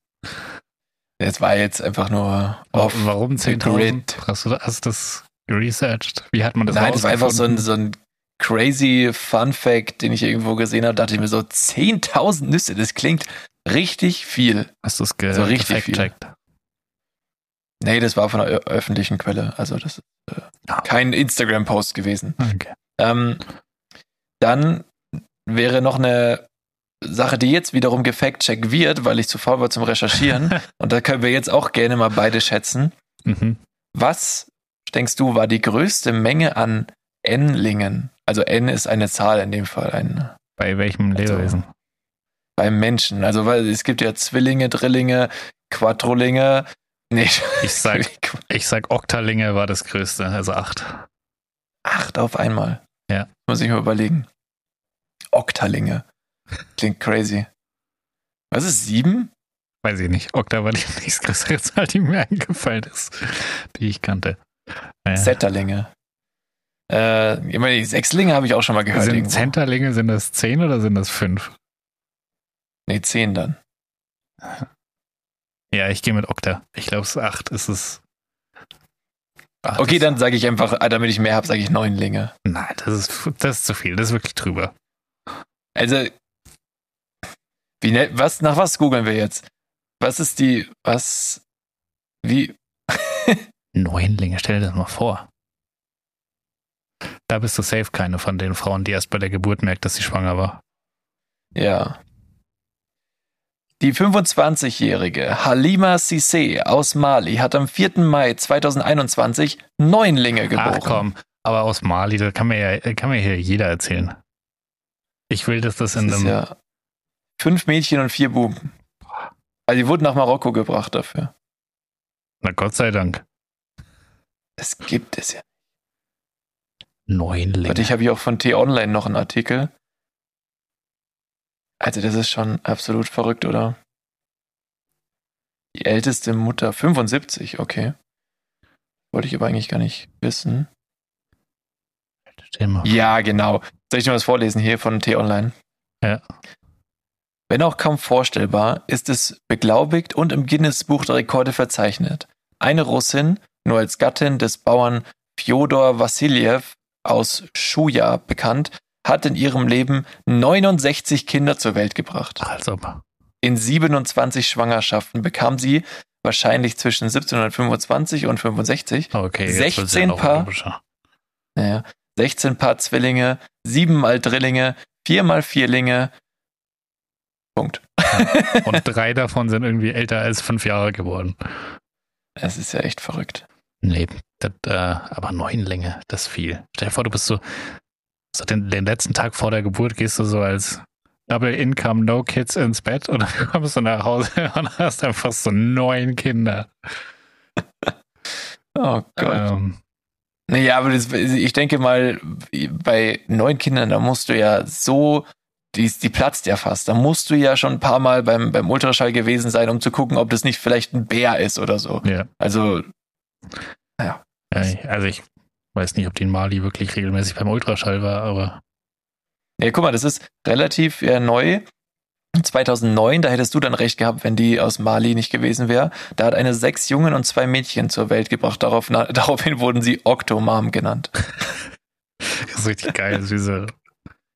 Speaker 4: Das war jetzt einfach nur auf
Speaker 5: Warum
Speaker 4: the
Speaker 5: 10.000?
Speaker 4: grid.
Speaker 5: Hast du hast du das geresearched? Wie hat man das
Speaker 4: Nein, das war einfach so ein, so ein crazy Fun Fact, den ich irgendwo gesehen habe. Dachte ich mir so, 10.000 Nüsse, das klingt richtig viel.
Speaker 5: Hast du es ge
Speaker 4: so richtig viel.
Speaker 5: gefact-checkt?
Speaker 4: Nee, das war von einer öffentlichen Quelle. Also das ist äh,
Speaker 5: Ah.
Speaker 4: kein Instagram-Post gewesen.
Speaker 5: Okay.
Speaker 4: Ähm, dann wäre noch eine Sache, die jetzt wiederum gefact-checkt wird, weil ich zu faul war zum Recherchieren. Und da können wir jetzt auch gerne mal beide schätzen.
Speaker 5: Mhm.
Speaker 4: Was, denkst du, war die größte Menge an N-Lingen? Also N ist eine Zahl in dem Fall, ein
Speaker 5: Bei welchem
Speaker 4: Also,
Speaker 5: Lebewesen?
Speaker 4: beim Menschen. Also weil es gibt ja Zwillinge, Drillinge, Quadrolinge. Nee,
Speaker 5: Ich sag, ich sag Oktalinge war das größte, also acht.
Speaker 4: acht auf einmal.
Speaker 5: Ja.
Speaker 4: Muss ich mal überlegen. Oktalinge. Klingt crazy. Was ist sieben?
Speaker 5: Weiß ich nicht. Okta war die nächstgrößere Zahl, die mir eingefallen ist, die ich kannte. Äh,
Speaker 4: Zetterlinge. Äh, ich meine, die Sechslinge habe ich auch schon mal gehört.
Speaker 5: sind
Speaker 4: irgendwo.
Speaker 5: Zenterlinge, sind das zehn oder sind das fünf?
Speaker 4: Nee, zehn dann.
Speaker 5: Ja, ich gehe mit Okta. Ich glaube, es ist acht. Es ist. Acht
Speaker 4: Okay, dann sage ich einfach, ah, damit ich mehr habe, sage ich Neunlinge.
Speaker 5: Nein, das ist, das ist zu viel. Das ist wirklich drüber.
Speaker 4: Also, wie ne, was, nach was googeln wir jetzt? Was ist die, was, wie,
Speaker 5: Neunlinge, stell dir das mal vor. Da bist du safe keine von den Frauen, die erst bei der Geburt merkt, dass sie schwanger war.
Speaker 4: ja. Die 25-jährige Halima Sissé aus Mali hat am 4. Mai 2021 Neunlinge geboren.
Speaker 5: Ach komm, aber aus Mali, da kann mir ja, kann mir hier jeder erzählen. Ich will, dass das
Speaker 4: Das
Speaker 5: in
Speaker 4: ist
Speaker 5: einem.
Speaker 4: ja fünf Mädchen und vier Buben. Also die wurden nach Marokko gebracht dafür.
Speaker 5: Na Gott sei Dank.
Speaker 4: Das gibt es ja.
Speaker 5: Neunlinge.
Speaker 4: Warte, ich habe hier auch von T-Online noch einen Artikel. Also, das ist schon absolut verrückt, oder? Die älteste Mutter, 75, okay. Wollte ich aber eigentlich gar nicht wissen. Ja, genau. Soll ich noch was vorlesen hier von T-Online?
Speaker 5: Ja.
Speaker 4: Wenn auch kaum vorstellbar, ist es beglaubigt und im Guinness-Buch der Rekorde verzeichnet. Eine Russin, nur als Gattin des Bauern Fjodor Wassiljew aus Schuja bekannt, hat in ihrem Leben 69 Kinder zur Welt gebracht.
Speaker 5: Als ob.
Speaker 4: In 27 Schwangerschaften bekam sie wahrscheinlich zwischen 1725 und 65
Speaker 5: Okay. jetzt wird's
Speaker 4: 16
Speaker 5: noch
Speaker 4: Paar. naja, 16 Paar Zwillinge, 7 mal Drillinge, 4 mal Vierlinge. Punkt.
Speaker 5: Und drei davon sind irgendwie älter als fünf Jahre geworden.
Speaker 4: Es ist ja echt verrückt.
Speaker 5: Nee, das, äh, aber Neunlinge, das ist viel. Stell dir vor, du bist so, so den, den letzten Tag vor der Geburt gehst du so als Double Income, No Kids ins Bett und dann kommst du nach Hause und hast einfach so neun Kinder.
Speaker 4: Oh Gott.
Speaker 5: Ähm,
Speaker 4: Naja, aber das, ich denke mal, bei neun Kindern, da musst du ja so, die, die platzt ja fast. Da musst du ja schon ein paar Mal beim, beim Ultraschall gewesen sein, um zu gucken, ob das nicht vielleicht ein Bär ist oder so.
Speaker 5: ja.
Speaker 4: Also,
Speaker 5: ja, also ich weiß nicht, ob die in Mali wirklich regelmäßig beim Ultraschall war, aber
Speaker 4: ja, guck mal, das ist relativ äh, neu. 2009, da hättest du dann recht gehabt, wenn die aus Mali nicht gewesen wäre. Da hat eine sechs Jungen und zwei Mädchen zur Welt gebracht. Darauf, na, daraufhin wurden sie Octomam genannt.
Speaker 5: das ist richtig geil. Das ist, so,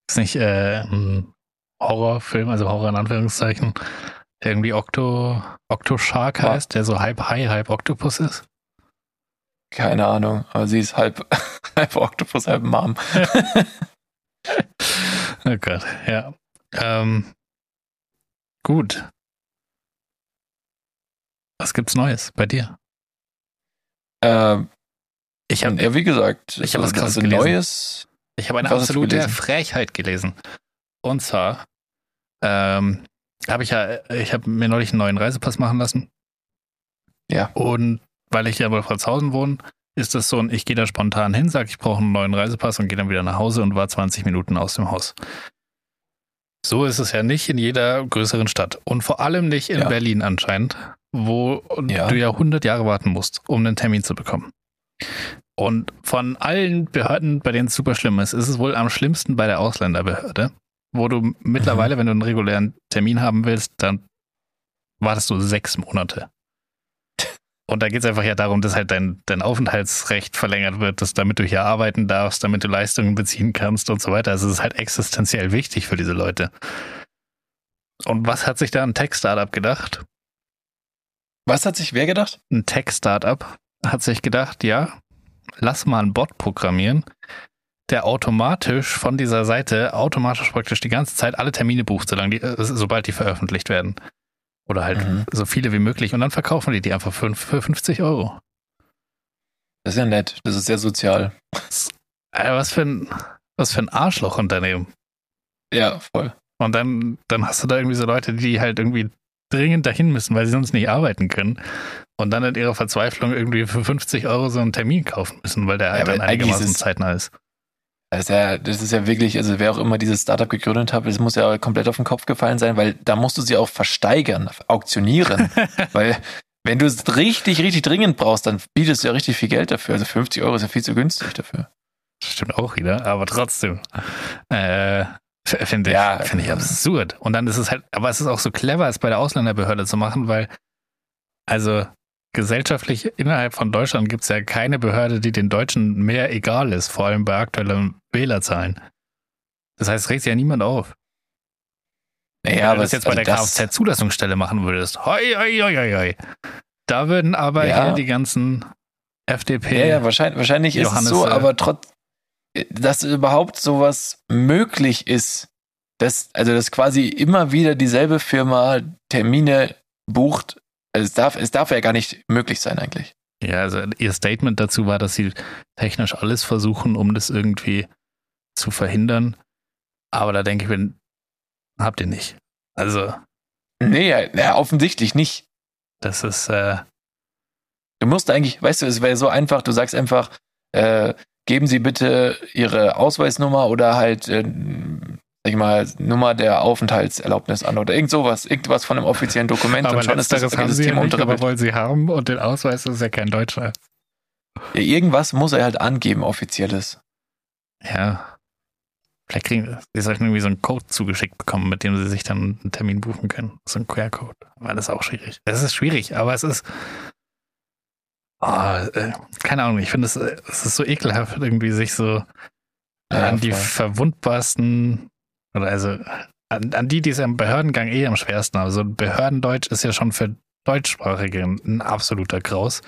Speaker 5: ist nicht äh, ein Horrorfilm, also Horror in Anführungszeichen, der irgendwie Octo, Octo Shark
Speaker 4: Ja.
Speaker 5: heißt, der so halb Hai, halb Oktopus ist.
Speaker 4: Keine Ahnung, aber sie ist halb, halb Oktopus, halb Mom.
Speaker 5: Oh Gott, ja. Ähm, gut. Was gibt's Neues bei dir?
Speaker 4: Äh,
Speaker 5: Ich habe
Speaker 4: ja, wie gesagt,
Speaker 5: ich hab was Krasses
Speaker 4: also
Speaker 5: gelesen.
Speaker 4: Neues.
Speaker 5: ich hab eine absolute? Frechheit gelesen. Und zwar ähm, habe ich ja, ich habe mir neulich einen neuen Reisepass machen lassen.
Speaker 4: Ja.
Speaker 5: Und weil ich ja bei Pforzhausen wohne, ist das so ein, ich gehe da spontan hin, sage, ich brauche einen neuen Reisepass und gehe dann wieder nach Hause und war 20 Minuten aus dem Haus. So ist es ja nicht in jeder größeren Stadt und vor allem nicht in
Speaker 4: Ja.
Speaker 5: Berlin anscheinend, wo
Speaker 4: Ja.
Speaker 5: du ja 100 Jahre warten musst, um einen Termin zu bekommen. Und von allen Behörden, bei denen es super schlimm ist, ist es wohl am schlimmsten bei der Ausländerbehörde, wo du mittlerweile, wenn du einen regulären Termin haben willst, dann wartest du sechs Monate. Und da geht es einfach ja darum, dass halt dein, dein Aufenthaltsrecht verlängert wird, dass damit du hier arbeiten darfst, damit du Leistungen beziehen kannst und so weiter. Also es ist halt existenziell wichtig für diese Leute. Und was hat sich da ein Tech-Startup gedacht?
Speaker 4: Was hat sich wer gedacht?
Speaker 5: Ein Tech-Startup hat sich gedacht, ja, lass mal einen Bot programmieren, der automatisch von dieser Seite automatisch praktisch die ganze Zeit alle Termine bucht, solange die, äh, sobald die veröffentlicht werden. Oder halt
Speaker 4: Mhm.
Speaker 5: so viele wie möglich. Und dann verkaufen die die einfach für, für 50 Euro.
Speaker 4: Das ist ja nett. Das ist sehr sozial.
Speaker 5: Alter, was für ein, was für ein Arschlochunternehmen.
Speaker 4: Ja, voll.
Speaker 5: Und dann, dann hast du da irgendwie so Leute, die halt irgendwie dringend dahin müssen, weil sie sonst nicht arbeiten können. Und dann in ihrer Verzweiflung irgendwie für 50 Euro so einen Termin kaufen müssen, weil der halt dann einigermaßen zeitnah ist.
Speaker 4: Das ist, ja, das ist ja wirklich, also wer auch immer dieses Startup gegründet hat, das muss ja komplett auf den Kopf gefallen sein, weil da musst du sie auch versteigern, auktionieren. weil wenn du es richtig, richtig dringend brauchst, dann bietest du ja richtig viel Geld dafür. Also 50 Euro ist ja viel zu günstig dafür.
Speaker 5: Stimmt auch wieder, aber trotzdem. Äh, Finde ich,
Speaker 4: Ja,
Speaker 5: finde ich absurd. Und dann ist es halt, aber es ist auch so clever, es bei der Ausländerbehörde zu machen, weil, also gesellschaftlich innerhalb von Deutschland gibt es ja keine Behörde, die den Deutschen mehr egal ist, vor allem bei aktuellen Wählerzahlen. Das heißt, es regt ja niemand auf.
Speaker 4: Naja,
Speaker 5: Wenn du
Speaker 4: aber
Speaker 5: das jetzt bei
Speaker 4: also
Speaker 5: der Kfz-Zulassungsstelle machen würdest, hoi, hoi, hoi, hoi, da würden aber
Speaker 4: Ja.
Speaker 5: die ganzen FDP.
Speaker 4: Ja, ja, wahrscheinlich, wahrscheinlich ist es so,
Speaker 5: äh,
Speaker 4: aber trotz, dass überhaupt sowas möglich ist, dass, also dass quasi immer wieder dieselbe Firma Termine bucht, also es darf, es darf ja gar nicht möglich sein eigentlich.
Speaker 5: Ja, also ihr Statement dazu war, dass sie technisch alles versuchen, um das irgendwie zu verhindern. Aber da denke ich mir, habt ihr nicht. Also,
Speaker 4: Nee, ja, offensichtlich nicht.
Speaker 5: das ist, äh,
Speaker 4: Du musst eigentlich, weißt du, es wäre so einfach, du sagst einfach, äh, geben Sie bitte Ihre Ausweisnummer oder halt, äh, ich mal, Nummer der Aufenthaltserlaubnis an oder irgend sowas, irgendwas von einem offiziellen Dokument
Speaker 5: aber
Speaker 4: und schon ist das, geht
Speaker 5: haben
Speaker 4: das
Speaker 5: sie ja
Speaker 4: Thema
Speaker 5: nicht,
Speaker 4: untere
Speaker 5: aber wollen sie haben und den Ausweis ist ja kein Deutscher.
Speaker 4: Ja, irgendwas muss er halt angeben, offizielles.
Speaker 5: Ja. Vielleicht kriegen sie sollten irgendwie so einen Code zugeschickt bekommen, mit dem sie sich dann einen Termin buchen können. So ein QR-Code. Weil das ist auch schwierig. Es ist schwierig, aber es ist. Oh, äh, keine Ahnung, ich finde es, äh, es ist so ekelhaft, irgendwie sich so
Speaker 4: Ja,
Speaker 5: an die verwundbarsten oder also an, an die, die es am Behördengang eh am schwersten haben. Also Behördendeutsch ist ja schon für Deutschsprachige ein absoluter Graus.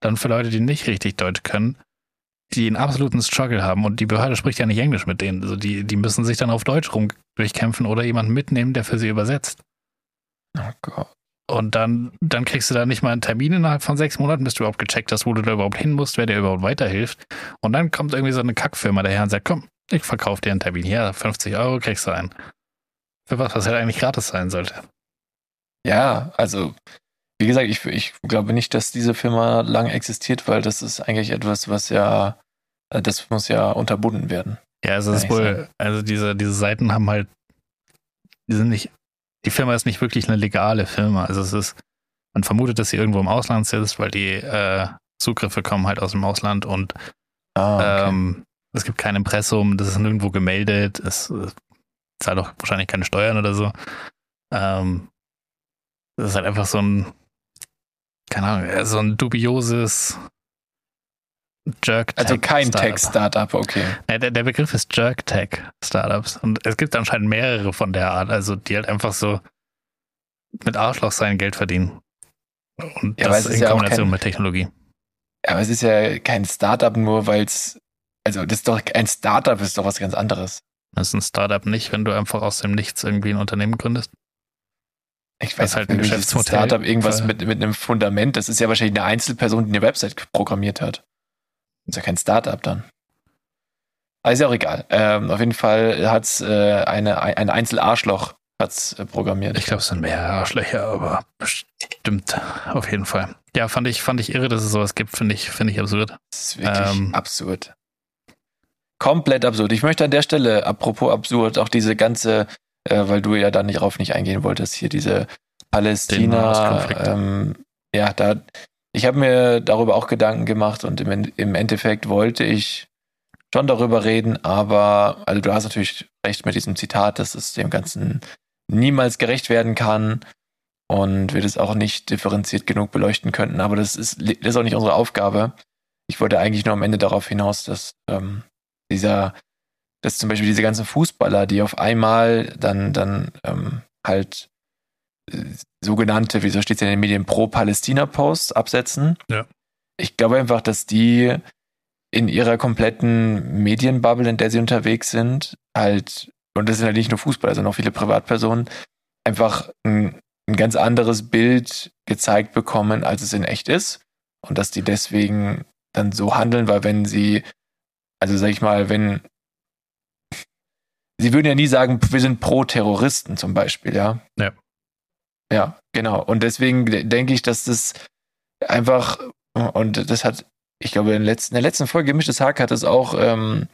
Speaker 5: Dann für Leute, die nicht richtig Deutsch können, die einen absoluten Struggle haben und die Behörde spricht ja nicht Englisch mit denen. Also die, die müssen sich dann auf Deutsch rum durchkämpfen oder jemanden mitnehmen, der für sie übersetzt.
Speaker 4: Oh Gott.
Speaker 5: Und dann, dann kriegst du da nicht mal einen Termin innerhalb von sechs Monaten, bis du überhaupt gecheckt hast, wo du da überhaupt hin musst, wer dir überhaupt weiterhilft. Und dann kommt irgendwie so eine Kackfirma daher und sagt, komm, ich verkaufe dir einen Termin hier, 50 Euro kriegst du einen. Für was, was halt eigentlich gratis sein sollte.
Speaker 4: Ja, also, wie gesagt, ich, ich glaube nicht, dass diese Firma lang existiert, weil das ist eigentlich etwas, was ja, äh, das muss ja unterbunden werden.
Speaker 5: Ja, also es ist wohl, also diese, diese Seiten haben halt, die sind nicht, die Firma ist nicht wirklich eine legale Firma. Also es ist, man vermutet, dass sie irgendwo im Ausland sitzt, weil die äh, Zugriffe kommen halt aus dem Ausland und
Speaker 4: Ah, okay.
Speaker 5: Ähm, es gibt kein Impressum, das ist nirgendwo gemeldet, es äh, zahlt auch wahrscheinlich keine Steuern oder so. Ähm, das ist halt einfach so ein, keine Ahnung, äh, so ein dubioses jerk
Speaker 4: also kein Tech-Startup, okay.
Speaker 5: Ja, der, der Begriff ist Jerk-Tech-Startups. Und es gibt anscheinend mehrere von der Art, also die halt einfach so mit Arschloch sein Geld verdienen. Und
Speaker 4: Ja,
Speaker 5: das in
Speaker 4: ist ja auch
Speaker 5: Kombination
Speaker 4: kein-
Speaker 5: mit Technologie.
Speaker 4: Aber es ist ja kein Startup nur, weil es, also das ist doch, ein Startup ist doch was ganz anderes.
Speaker 5: Das ist ein Startup nicht, wenn du einfach aus dem Nichts irgendwie ein Unternehmen gründest.
Speaker 4: Ich weiß
Speaker 5: halt
Speaker 4: nicht,
Speaker 5: ein Geschäftsmodell.
Speaker 4: Startup irgendwas mit, mit einem Fundament, das ist ja wahrscheinlich eine Einzelperson, die eine Website programmiert hat. Das ist ja kein Startup dann. Aber ist ja auch egal. Ähm, auf jeden Fall hat's äh, eine, ein Einzelarschloch hat's äh, programmiert.
Speaker 5: Ich glaube, es sind mehrere Arschlöcher, aber bestimmt auf jeden Fall. Ja, fand ich, fand ich irre, dass es sowas gibt, finde ich, finde ich absurd.
Speaker 4: Das ist wirklich ähm, absurd. Komplett absurd. Ich möchte an der Stelle, apropos absurd, auch diese ganze, äh, weil du ja da nicht drauf nicht eingehen wolltest, hier diese Palästina, ähm, ja, da, ich habe mir darüber auch Gedanken gemacht und im, im Endeffekt wollte ich schon darüber reden, aber, also du hast natürlich recht mit diesem Zitat, dass es dem Ganzen niemals gerecht werden kann und wir das auch nicht differenziert genug beleuchten könnten. Aber das ist, das ist auch nicht unsere Aufgabe. Ich wollte eigentlich nur am Ende darauf hinaus, dass ähm, dieser, dass zum Beispiel diese ganzen Fußballer, die auf einmal dann, dann ähm, halt äh, sogenannte, wieso steht es in den Medien, Pro-Palästina-Posts absetzen.
Speaker 5: Ja.
Speaker 4: Ich glaube einfach, dass die in ihrer kompletten Medienbubble, in der sie unterwegs sind, halt, und das sind halt nicht nur Fußballer, sondern auch viele Privatpersonen, einfach ein ein ganz anderes Bild gezeigt bekommen, als es in echt ist. Und dass die deswegen dann so handeln, weil wenn sie, also sag ich mal, wenn sie würden ja nie sagen, wir sind pro Terroristen zum Beispiel, ja.
Speaker 5: Ja.
Speaker 4: Ja, genau. Und deswegen denke ich, dass das einfach, und das hat, ich glaube, in der letzten, in der letzten Folge Gemischtes Hack hat es auch ähm,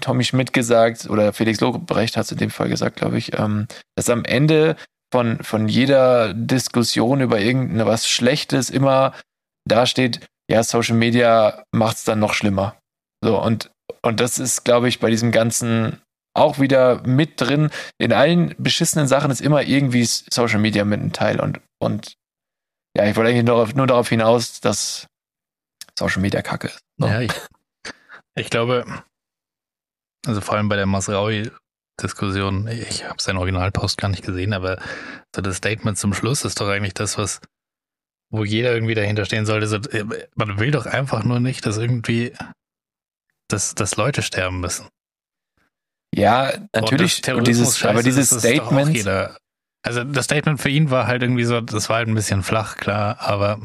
Speaker 4: Tommy Schmidt gesagt, oder Felix Lobrecht hat es in dem Fall gesagt, glaube ich, ähm, dass am Ende von, von jeder Diskussion über irgendwas Schlechtes immer dasteht, ja, Social Media macht es dann noch schlimmer. So, und, und das ist, glaube ich, bei diesem ganzen auch wieder mit drin. In allen beschissenen Sachen ist immer irgendwie Social Media mit ein Teil. Und, und ja, ich wollte eigentlich nur, nur darauf hinaus, dass Social Media kacke ist.
Speaker 5: So. Ja, ich, ich glaube, also vor allem bei der Masraui Diskussion. Ich habe seinen Originalpost gar nicht gesehen, aber so das Statement zum Schluss ist doch eigentlich das, was, wo jeder irgendwie dahinter stehen sollte. So, äh, man will doch einfach nur nicht, dass irgendwie, dass, dass Leute sterben müssen.
Speaker 4: Ja, natürlich. Und dieses, aber dieses Statement.
Speaker 5: Also das Statement für ihn war halt irgendwie so, das war halt ein bisschen flach, klar, aber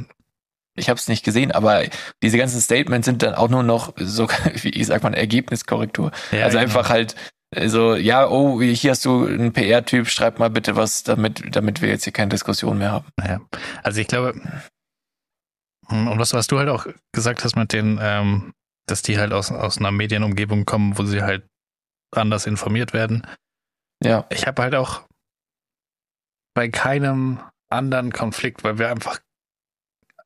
Speaker 4: ich habe es nicht gesehen, aber diese ganzen Statements sind dann auch nur noch so, wie ich sag mal, Ergebniskorrektur. Ja, also genau. einfach halt also, ja, oh, hier hast du einen PR-Typ, schreib mal bitte was, damit, damit wir jetzt hier keine Diskussion mehr haben.
Speaker 5: Naja, also ich glaube, hm, und was, was du halt auch gesagt hast mit den, ähm, dass die halt aus, aus einer Medienumgebung kommen, wo sie halt anders informiert werden.
Speaker 4: Ja.
Speaker 5: Ich habe halt auch bei keinem anderen Konflikt, weil wir einfach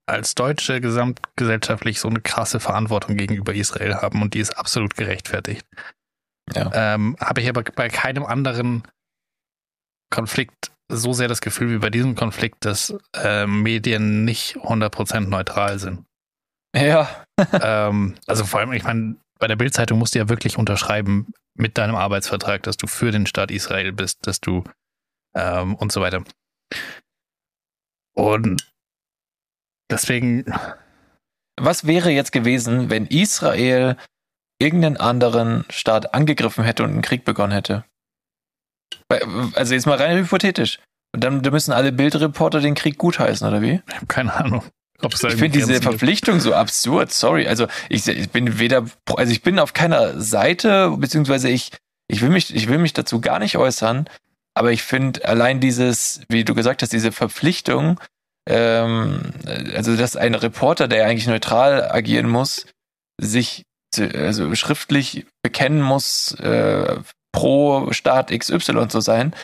Speaker 5: als Deutsche gesamtgesellschaftlich so eine krasse Verantwortung gegenüber Israel haben und die ist absolut gerechtfertigt. Ja. Ähm, Habe ich aber bei keinem anderen Konflikt so sehr das Gefühl wie bei diesem Konflikt, dass äh, Medien nicht 100% neutral sind.
Speaker 4: Ja.
Speaker 5: ähm, also vor allem, ich meine, bei der Bildzeitung musst du ja wirklich unterschreiben mit deinem Arbeitsvertrag, dass du für den Staat Israel bist, dass du ähm, und so weiter. Und deswegen.
Speaker 4: Was wäre jetzt gewesen, wenn Israel irgendeinen anderen Staat angegriffen hätte und einen Krieg begonnen hätte. Also jetzt mal rein hypothetisch. Und dann, müssen alle Bildreporter den Krieg gutheißen, oder wie?
Speaker 5: Ich habe keine Ahnung.
Speaker 4: Ich finde diese Verpflichtung so absurd, sorry. Also ich, ich, bin weder, also ich bin auf keiner Seite, beziehungsweise ich, ich will mich, ich will mich dazu gar nicht äußern, aber ich finde allein dieses, wie du gesagt hast, diese Verpflichtung, ähm, also dass ein Reporter, der eigentlich neutral agieren muss, sich also schriftlich bekennen muss, äh, pro Staat XY zu sein.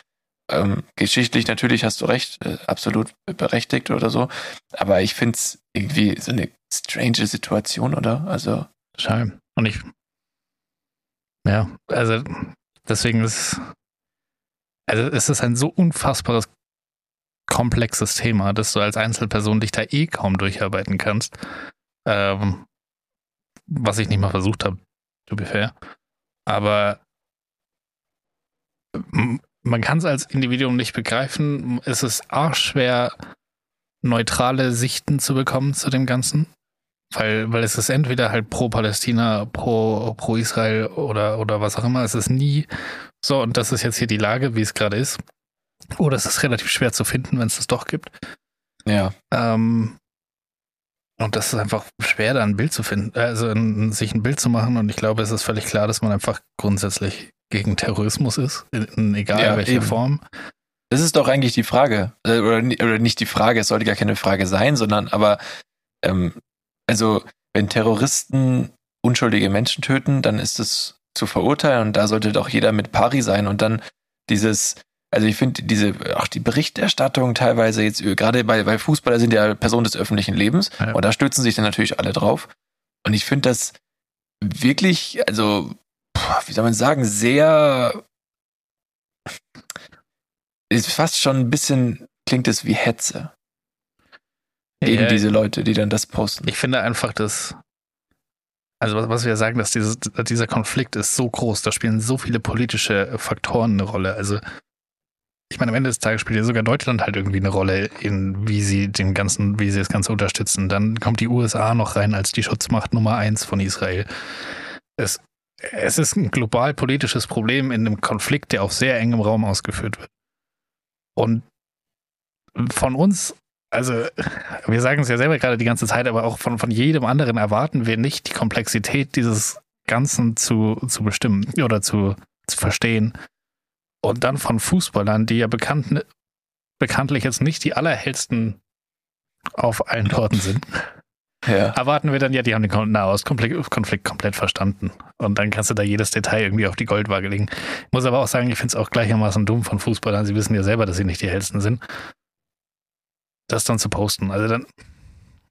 Speaker 4: Ähm, geschichtlich natürlich hast du recht, äh, absolut berechtigt oder so. Aber ich finde es irgendwie so eine strange Situation, oder? Also.
Speaker 5: Schein. Und ich. Ja, also deswegen ist. Also es ist ein so unfassbares komplexes Thema, dass du als Einzelperson dich da eh kaum durcharbeiten kannst. Ähm, was ich nicht mal versucht habe, to be fair. Aber man kann es als Individuum nicht begreifen. Es ist arschschwer, neutrale Sichten zu bekommen zu dem Ganzen. Weil, weil es ist entweder halt pro Palästina, pro, pro Israel oder, oder was auch immer. Es ist nie so, und das ist jetzt hier die Lage, wie es gerade ist. Oder es ist relativ schwer zu finden, wenn es das doch gibt.
Speaker 4: Ja.
Speaker 5: Ähm, und das ist einfach schwer, da ein Bild zu finden, also ein, sich ein Bild zu machen. Und ich glaube, es ist völlig klar, dass man einfach grundsätzlich gegen Terrorismus ist, in, in egal ja, welcher eben. Form.
Speaker 4: das ist doch eigentlich die Frage. Äh, oder, oder nicht die Frage, es sollte gar keine Frage sein, sondern aber, ähm, also, wenn Terroristen unschuldige Menschen töten, dann ist es zu verurteilen und da sollte doch jeder mit pari sein und dann dieses, also ich finde diese, auch die Berichterstattung teilweise jetzt, gerade bei, bei Fußballer sind ja Personen des öffentlichen Lebens ja. und da stützen sich dann natürlich alle drauf. Und ich finde das wirklich, also, wie soll man sagen, sehr, ist fast schon ein bisschen, klingt es wie Hetze. Gegen ja, diese Leute, die dann das posten.
Speaker 5: Ich finde einfach, dass also was, was wir sagen, dass dieses, dieser Konflikt ist so groß, da spielen so viele politische Faktoren eine Rolle. Also ich meine, am Ende des Tages spielt ja sogar Deutschland halt irgendwie eine Rolle in, wie sie den ganzen, wie sie das Ganze unterstützen. Dann kommt die USA noch rein als die Schutzmacht Nummer eins von Israel. Es, es ist ein global politisches Problem in einem Konflikt, der auf sehr engem Raum ausgeführt wird. Und von uns also wir sagen es ja selber gerade die ganze Zeit, aber auch von, von jedem anderen erwarten wir nicht die Komplexität dieses Ganzen zu, zu bestimmen oder zu, zu verstehen. Und dann von Fußballern, die ja bekannt, bekanntlich jetzt nicht die allerhellsten auf allen Torten sind, ja. erwarten wir dann, ja, die haben den Nahostkonflikt komplett verstanden. Und dann kannst du da jedes Detail irgendwie auf die Goldwaage legen. Ich muss aber auch sagen, ich finde es auch gleichermaßen dumm von Fußballern. Sie wissen ja selber, dass sie nicht die hellsten sind das dann zu posten. Also dann.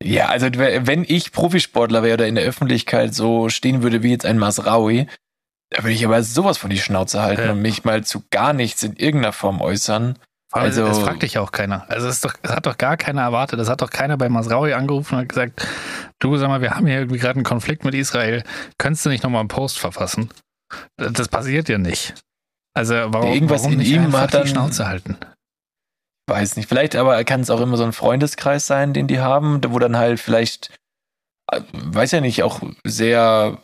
Speaker 4: Ja, also wenn ich Profisportler wäre oder in der Öffentlichkeit so stehen würde wie jetzt ein Masraui, da würde ich aber sowas von die Schnauze halten ja. und mich mal zu gar nichts in irgendeiner Form äußern.
Speaker 5: Also, das fragt dich auch keiner. Also es, doch, es hat doch gar keiner erwartet. Es hat doch keiner bei Masraui angerufen und gesagt, du sag mal, wir haben hier irgendwie gerade einen Konflikt mit Israel. Könntest du nicht nochmal einen Post verfassen? Das passiert ja nicht. Also warum,
Speaker 4: Irgendwas
Speaker 5: warum
Speaker 4: in ihm hat dann,
Speaker 5: die Schnauze halten?
Speaker 4: weiß nicht, vielleicht aber kann es auch immer so ein Freundeskreis sein, den die haben, wo dann halt vielleicht, äh, weiß ja nicht, auch sehr,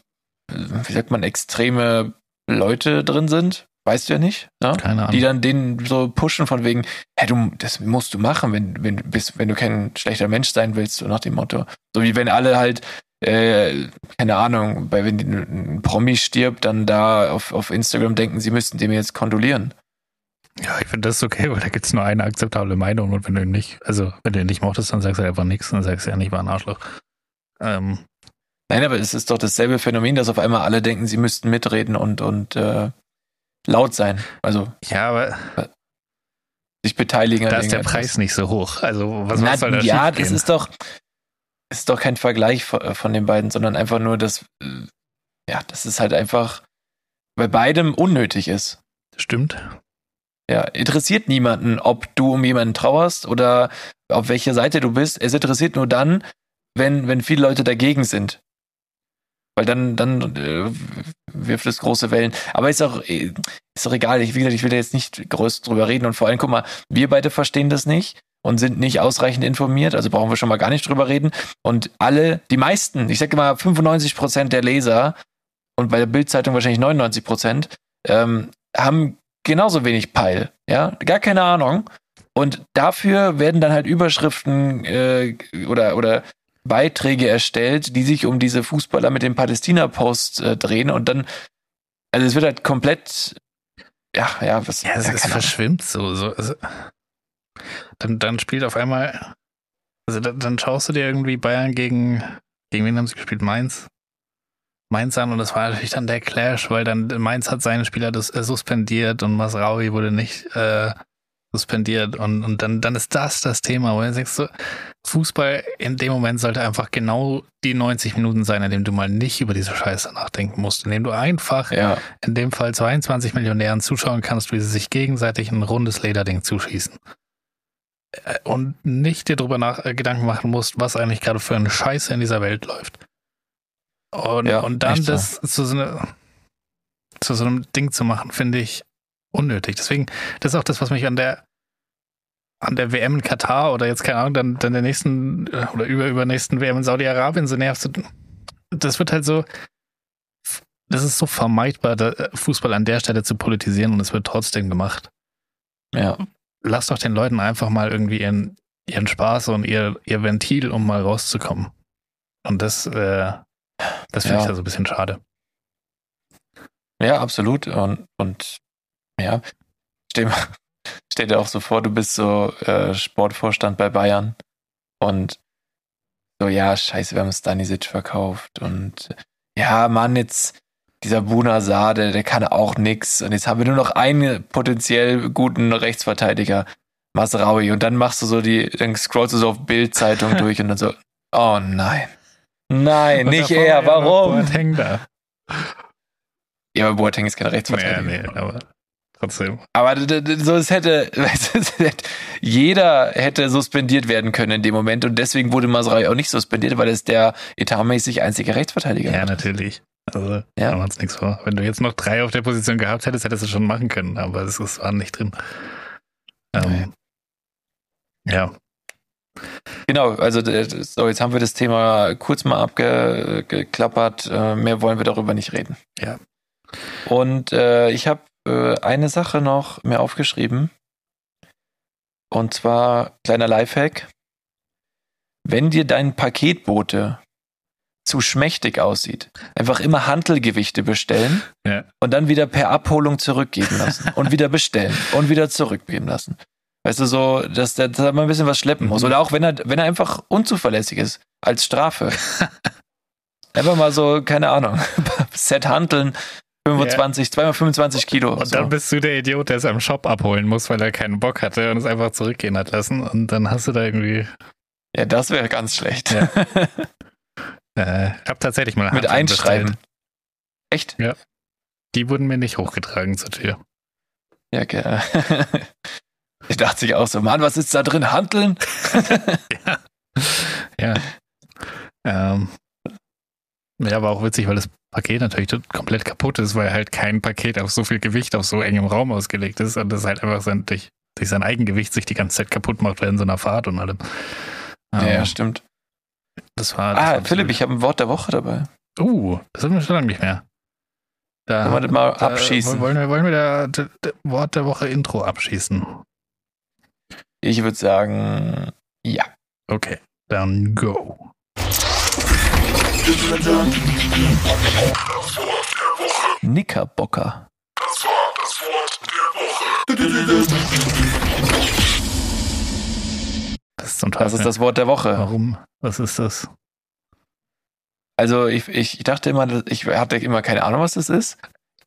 Speaker 4: wie sagt man, extreme Leute drin sind. Weißt du ja nicht, ne?
Speaker 5: Keine Ahnung.
Speaker 4: Die dann den so pushen von wegen, hey, du, das musst du machen, wenn, wenn, bist, wenn du kein schlechter Mensch sein willst, so nach dem Motto. So wie wenn alle halt, äh, keine Ahnung, bei wenn ein Promi stirbt, dann da auf, auf Instagram denken, sie müssten dem jetzt kondolieren.
Speaker 5: Ja, ich finde das okay, weil da gibt es nur eine akzeptable Meinung und wenn du nicht, also wenn du ihn nicht mochtest, dann sagst du einfach nichts, dann sagst du ja nicht, war ein Arschloch. Ähm.
Speaker 4: Nein, aber es ist doch dasselbe Phänomen, dass auf einmal alle denken, sie müssten mitreden und, und äh, laut sein. Also
Speaker 5: ja, aber
Speaker 4: sich beteiligen.
Speaker 5: Da ist der Preis nicht so hoch. Also was, Na, soll da
Speaker 4: Ja, das ist doch, ist doch kein Vergleich von, von den beiden, sondern einfach nur, dass äh, ja, dass es halt einfach bei beidem unnötig ist.
Speaker 5: Stimmt.
Speaker 4: Ja, interessiert niemanden, ob du um jemanden trauerst oder auf welcher Seite du bist. Es interessiert nur dann, wenn, wenn viele Leute dagegen sind. Weil dann, dann äh, wirft es große Wellen. Aber ist auch, ist auch egal. Ich, wie gesagt, ich will da jetzt nicht groß drüber reden. Und vor allem, guck mal, wir beide verstehen das nicht und sind nicht ausreichend informiert. Also brauchen wir schon mal gar nicht drüber reden. Und alle, die meisten, ich sage mal 95 Prozent der Leser und bei der Bildzeitung wahrscheinlich 99 Prozent, ähm, haben genauso wenig Peil. Ja, gar keine Ahnung. Und dafür werden dann halt Überschriften äh, oder, oder Beiträge erstellt, die sich um diese Fußballer mit dem Palästina-Post äh, drehen und dann, also es wird halt komplett, ja, ja, was.
Speaker 5: Ja, es, es verschwimmt so. so also, dann, dann spielt auf einmal, also dann, dann schaust du dir irgendwie Bayern gegen, gegen wen haben sie gespielt? Mainz? Mainz an und das war natürlich dann der Clash, weil dann Mainz hat seinen Spieler das, äh, suspendiert und Masraui wurde nicht äh, suspendiert und, und dann, dann ist das das Thema, wo du denkst so, Fußball in dem Moment sollte einfach genau die 90 Minuten sein, in dem du mal nicht über diese Scheiße nachdenken musst, in dem du einfach ja. in dem Fall 22 Millionären zuschauen kannst, wie sie sich gegenseitig ein rundes Lederding zuschießen. Äh, und nicht dir darüber nach, äh, Gedanken machen musst, was eigentlich gerade für eine Scheiße in dieser Welt läuft. Und, ja, und dann das so. zu, so eine, zu so einem Ding zu machen, finde ich unnötig. Deswegen, das ist auch das, was mich an der an der WM in Katar oder jetzt keine Ahnung, dann, dann der nächsten äh, oder über übernächsten WM in Saudi-Arabien so nervt. Das wird halt so, das ist so vermeidbar, äh, Fußball an der Stelle zu politisieren und es wird trotzdem gemacht.
Speaker 4: Ja.
Speaker 5: Lass doch den Leuten einfach mal irgendwie ihren, ihren Spaß und ihr, ihr Ventil, um mal rauszukommen. Und das, äh, das finde ja. ich ja so ein bisschen schade.
Speaker 4: Ja, absolut. Und, und ja, stell stell dir auch so vor, du bist so äh, Sportvorstand bei Bayern und so, ja, scheiße, wir haben Stanisic verkauft und ja, Mann, jetzt dieser Buna Sade, der kann auch nix und jetzt haben wir nur noch einen potenziell guten Rechtsverteidiger, Masraui und dann machst du so die, dann scrollst du so auf Bild-Zeitung durch und dann so, oh nein. Nein,
Speaker 5: Und
Speaker 4: nicht er, warum?
Speaker 5: Boateng da.
Speaker 4: Ja, aber Boateng ist kein Rechtsverteidiger.
Speaker 5: nee, aber trotzdem.
Speaker 4: Aber so es hätte, jeder hätte suspendiert werden können in dem Moment und deswegen wurde Masrai auch nicht suspendiert, weil es der etatmäßig einzige Rechtsverteidiger
Speaker 5: Ja, natürlich. Also,
Speaker 4: Ja.
Speaker 5: machen wir uns nichts vor. Wenn du jetzt noch drei auf der Position gehabt hättest, hättest du schon machen können, aber es, es war nicht drin. Ähm, ja,
Speaker 4: Genau, also so jetzt haben wir das Thema kurz mal abgeklappert. Äh, mehr wollen wir darüber nicht reden.
Speaker 5: Ja.
Speaker 4: Und äh, ich habe äh, eine Sache noch mir aufgeschrieben. Und zwar kleiner Lifehack. Wenn dir dein Paketbote zu schmächtig aussieht, einfach immer Hantelgewichte bestellen
Speaker 5: Ja.
Speaker 4: und dann wieder per Abholung zurückgeben lassen und wieder bestellen und wieder zurückgeben lassen. Weißt du, so, dass der er mal ein bisschen was schleppen muss.
Speaker 5: Mhm.
Speaker 4: Oder auch wenn er, wenn er einfach unzuverlässig ist, als Strafe. einfach mal so, keine Ahnung, Set Hanteln, 25, zweimal 25 Kilo.
Speaker 5: Und
Speaker 4: so.
Speaker 5: dann bist du der Idiot, der es am Shop abholen muss, weil er keinen Bock hatte und es einfach zurückgehen hat lassen. Und dann hast du da irgendwie.
Speaker 4: ja, das wäre ganz schlecht.
Speaker 5: Ja. Äh, ich habe tatsächlich mal
Speaker 4: Mit
Speaker 5: Hanteln
Speaker 4: Einschreiben.
Speaker 5: bestellt.
Speaker 4: Echt?
Speaker 5: Die wurden mir nicht hochgetragen zur Tür.
Speaker 4: Ja, okay. Ich dachte sich auch so, Mann, was ist da drin? Hanteln?
Speaker 5: Ja. Ähm, ja, war auch witzig, weil das Paket natürlich komplett kaputt ist, weil halt kein Paket auf so viel Gewicht auf so engem Raum ausgelegt ist und das halt einfach sein, durch, durch sein Eigengewicht sich die ganze Zeit kaputt macht während so einer Fahrt und allem.
Speaker 4: Ja, ja, stimmt.
Speaker 5: Das war. Das
Speaker 4: Ah,
Speaker 5: war
Speaker 4: Philipp, ich habe ein Wort der Woche dabei.
Speaker 5: Uh, das haben wir schon lange nicht mehr. Da,
Speaker 4: Sollen wir das mal
Speaker 5: da
Speaker 4: abschießen?
Speaker 5: Wollen wir, wollen wir da, da, da Wort der Woche Intro abschießen?
Speaker 4: Ich würde sagen, ja.
Speaker 5: Okay, dann go.
Speaker 4: Knickerbocker.
Speaker 5: Das ist zum
Speaker 4: Das ist
Speaker 5: Teufel.
Speaker 4: das Wort der Woche.
Speaker 5: Warum? Was ist das?
Speaker 4: Also ich, ich dachte immer, ich hatte immer keine Ahnung, was das ist.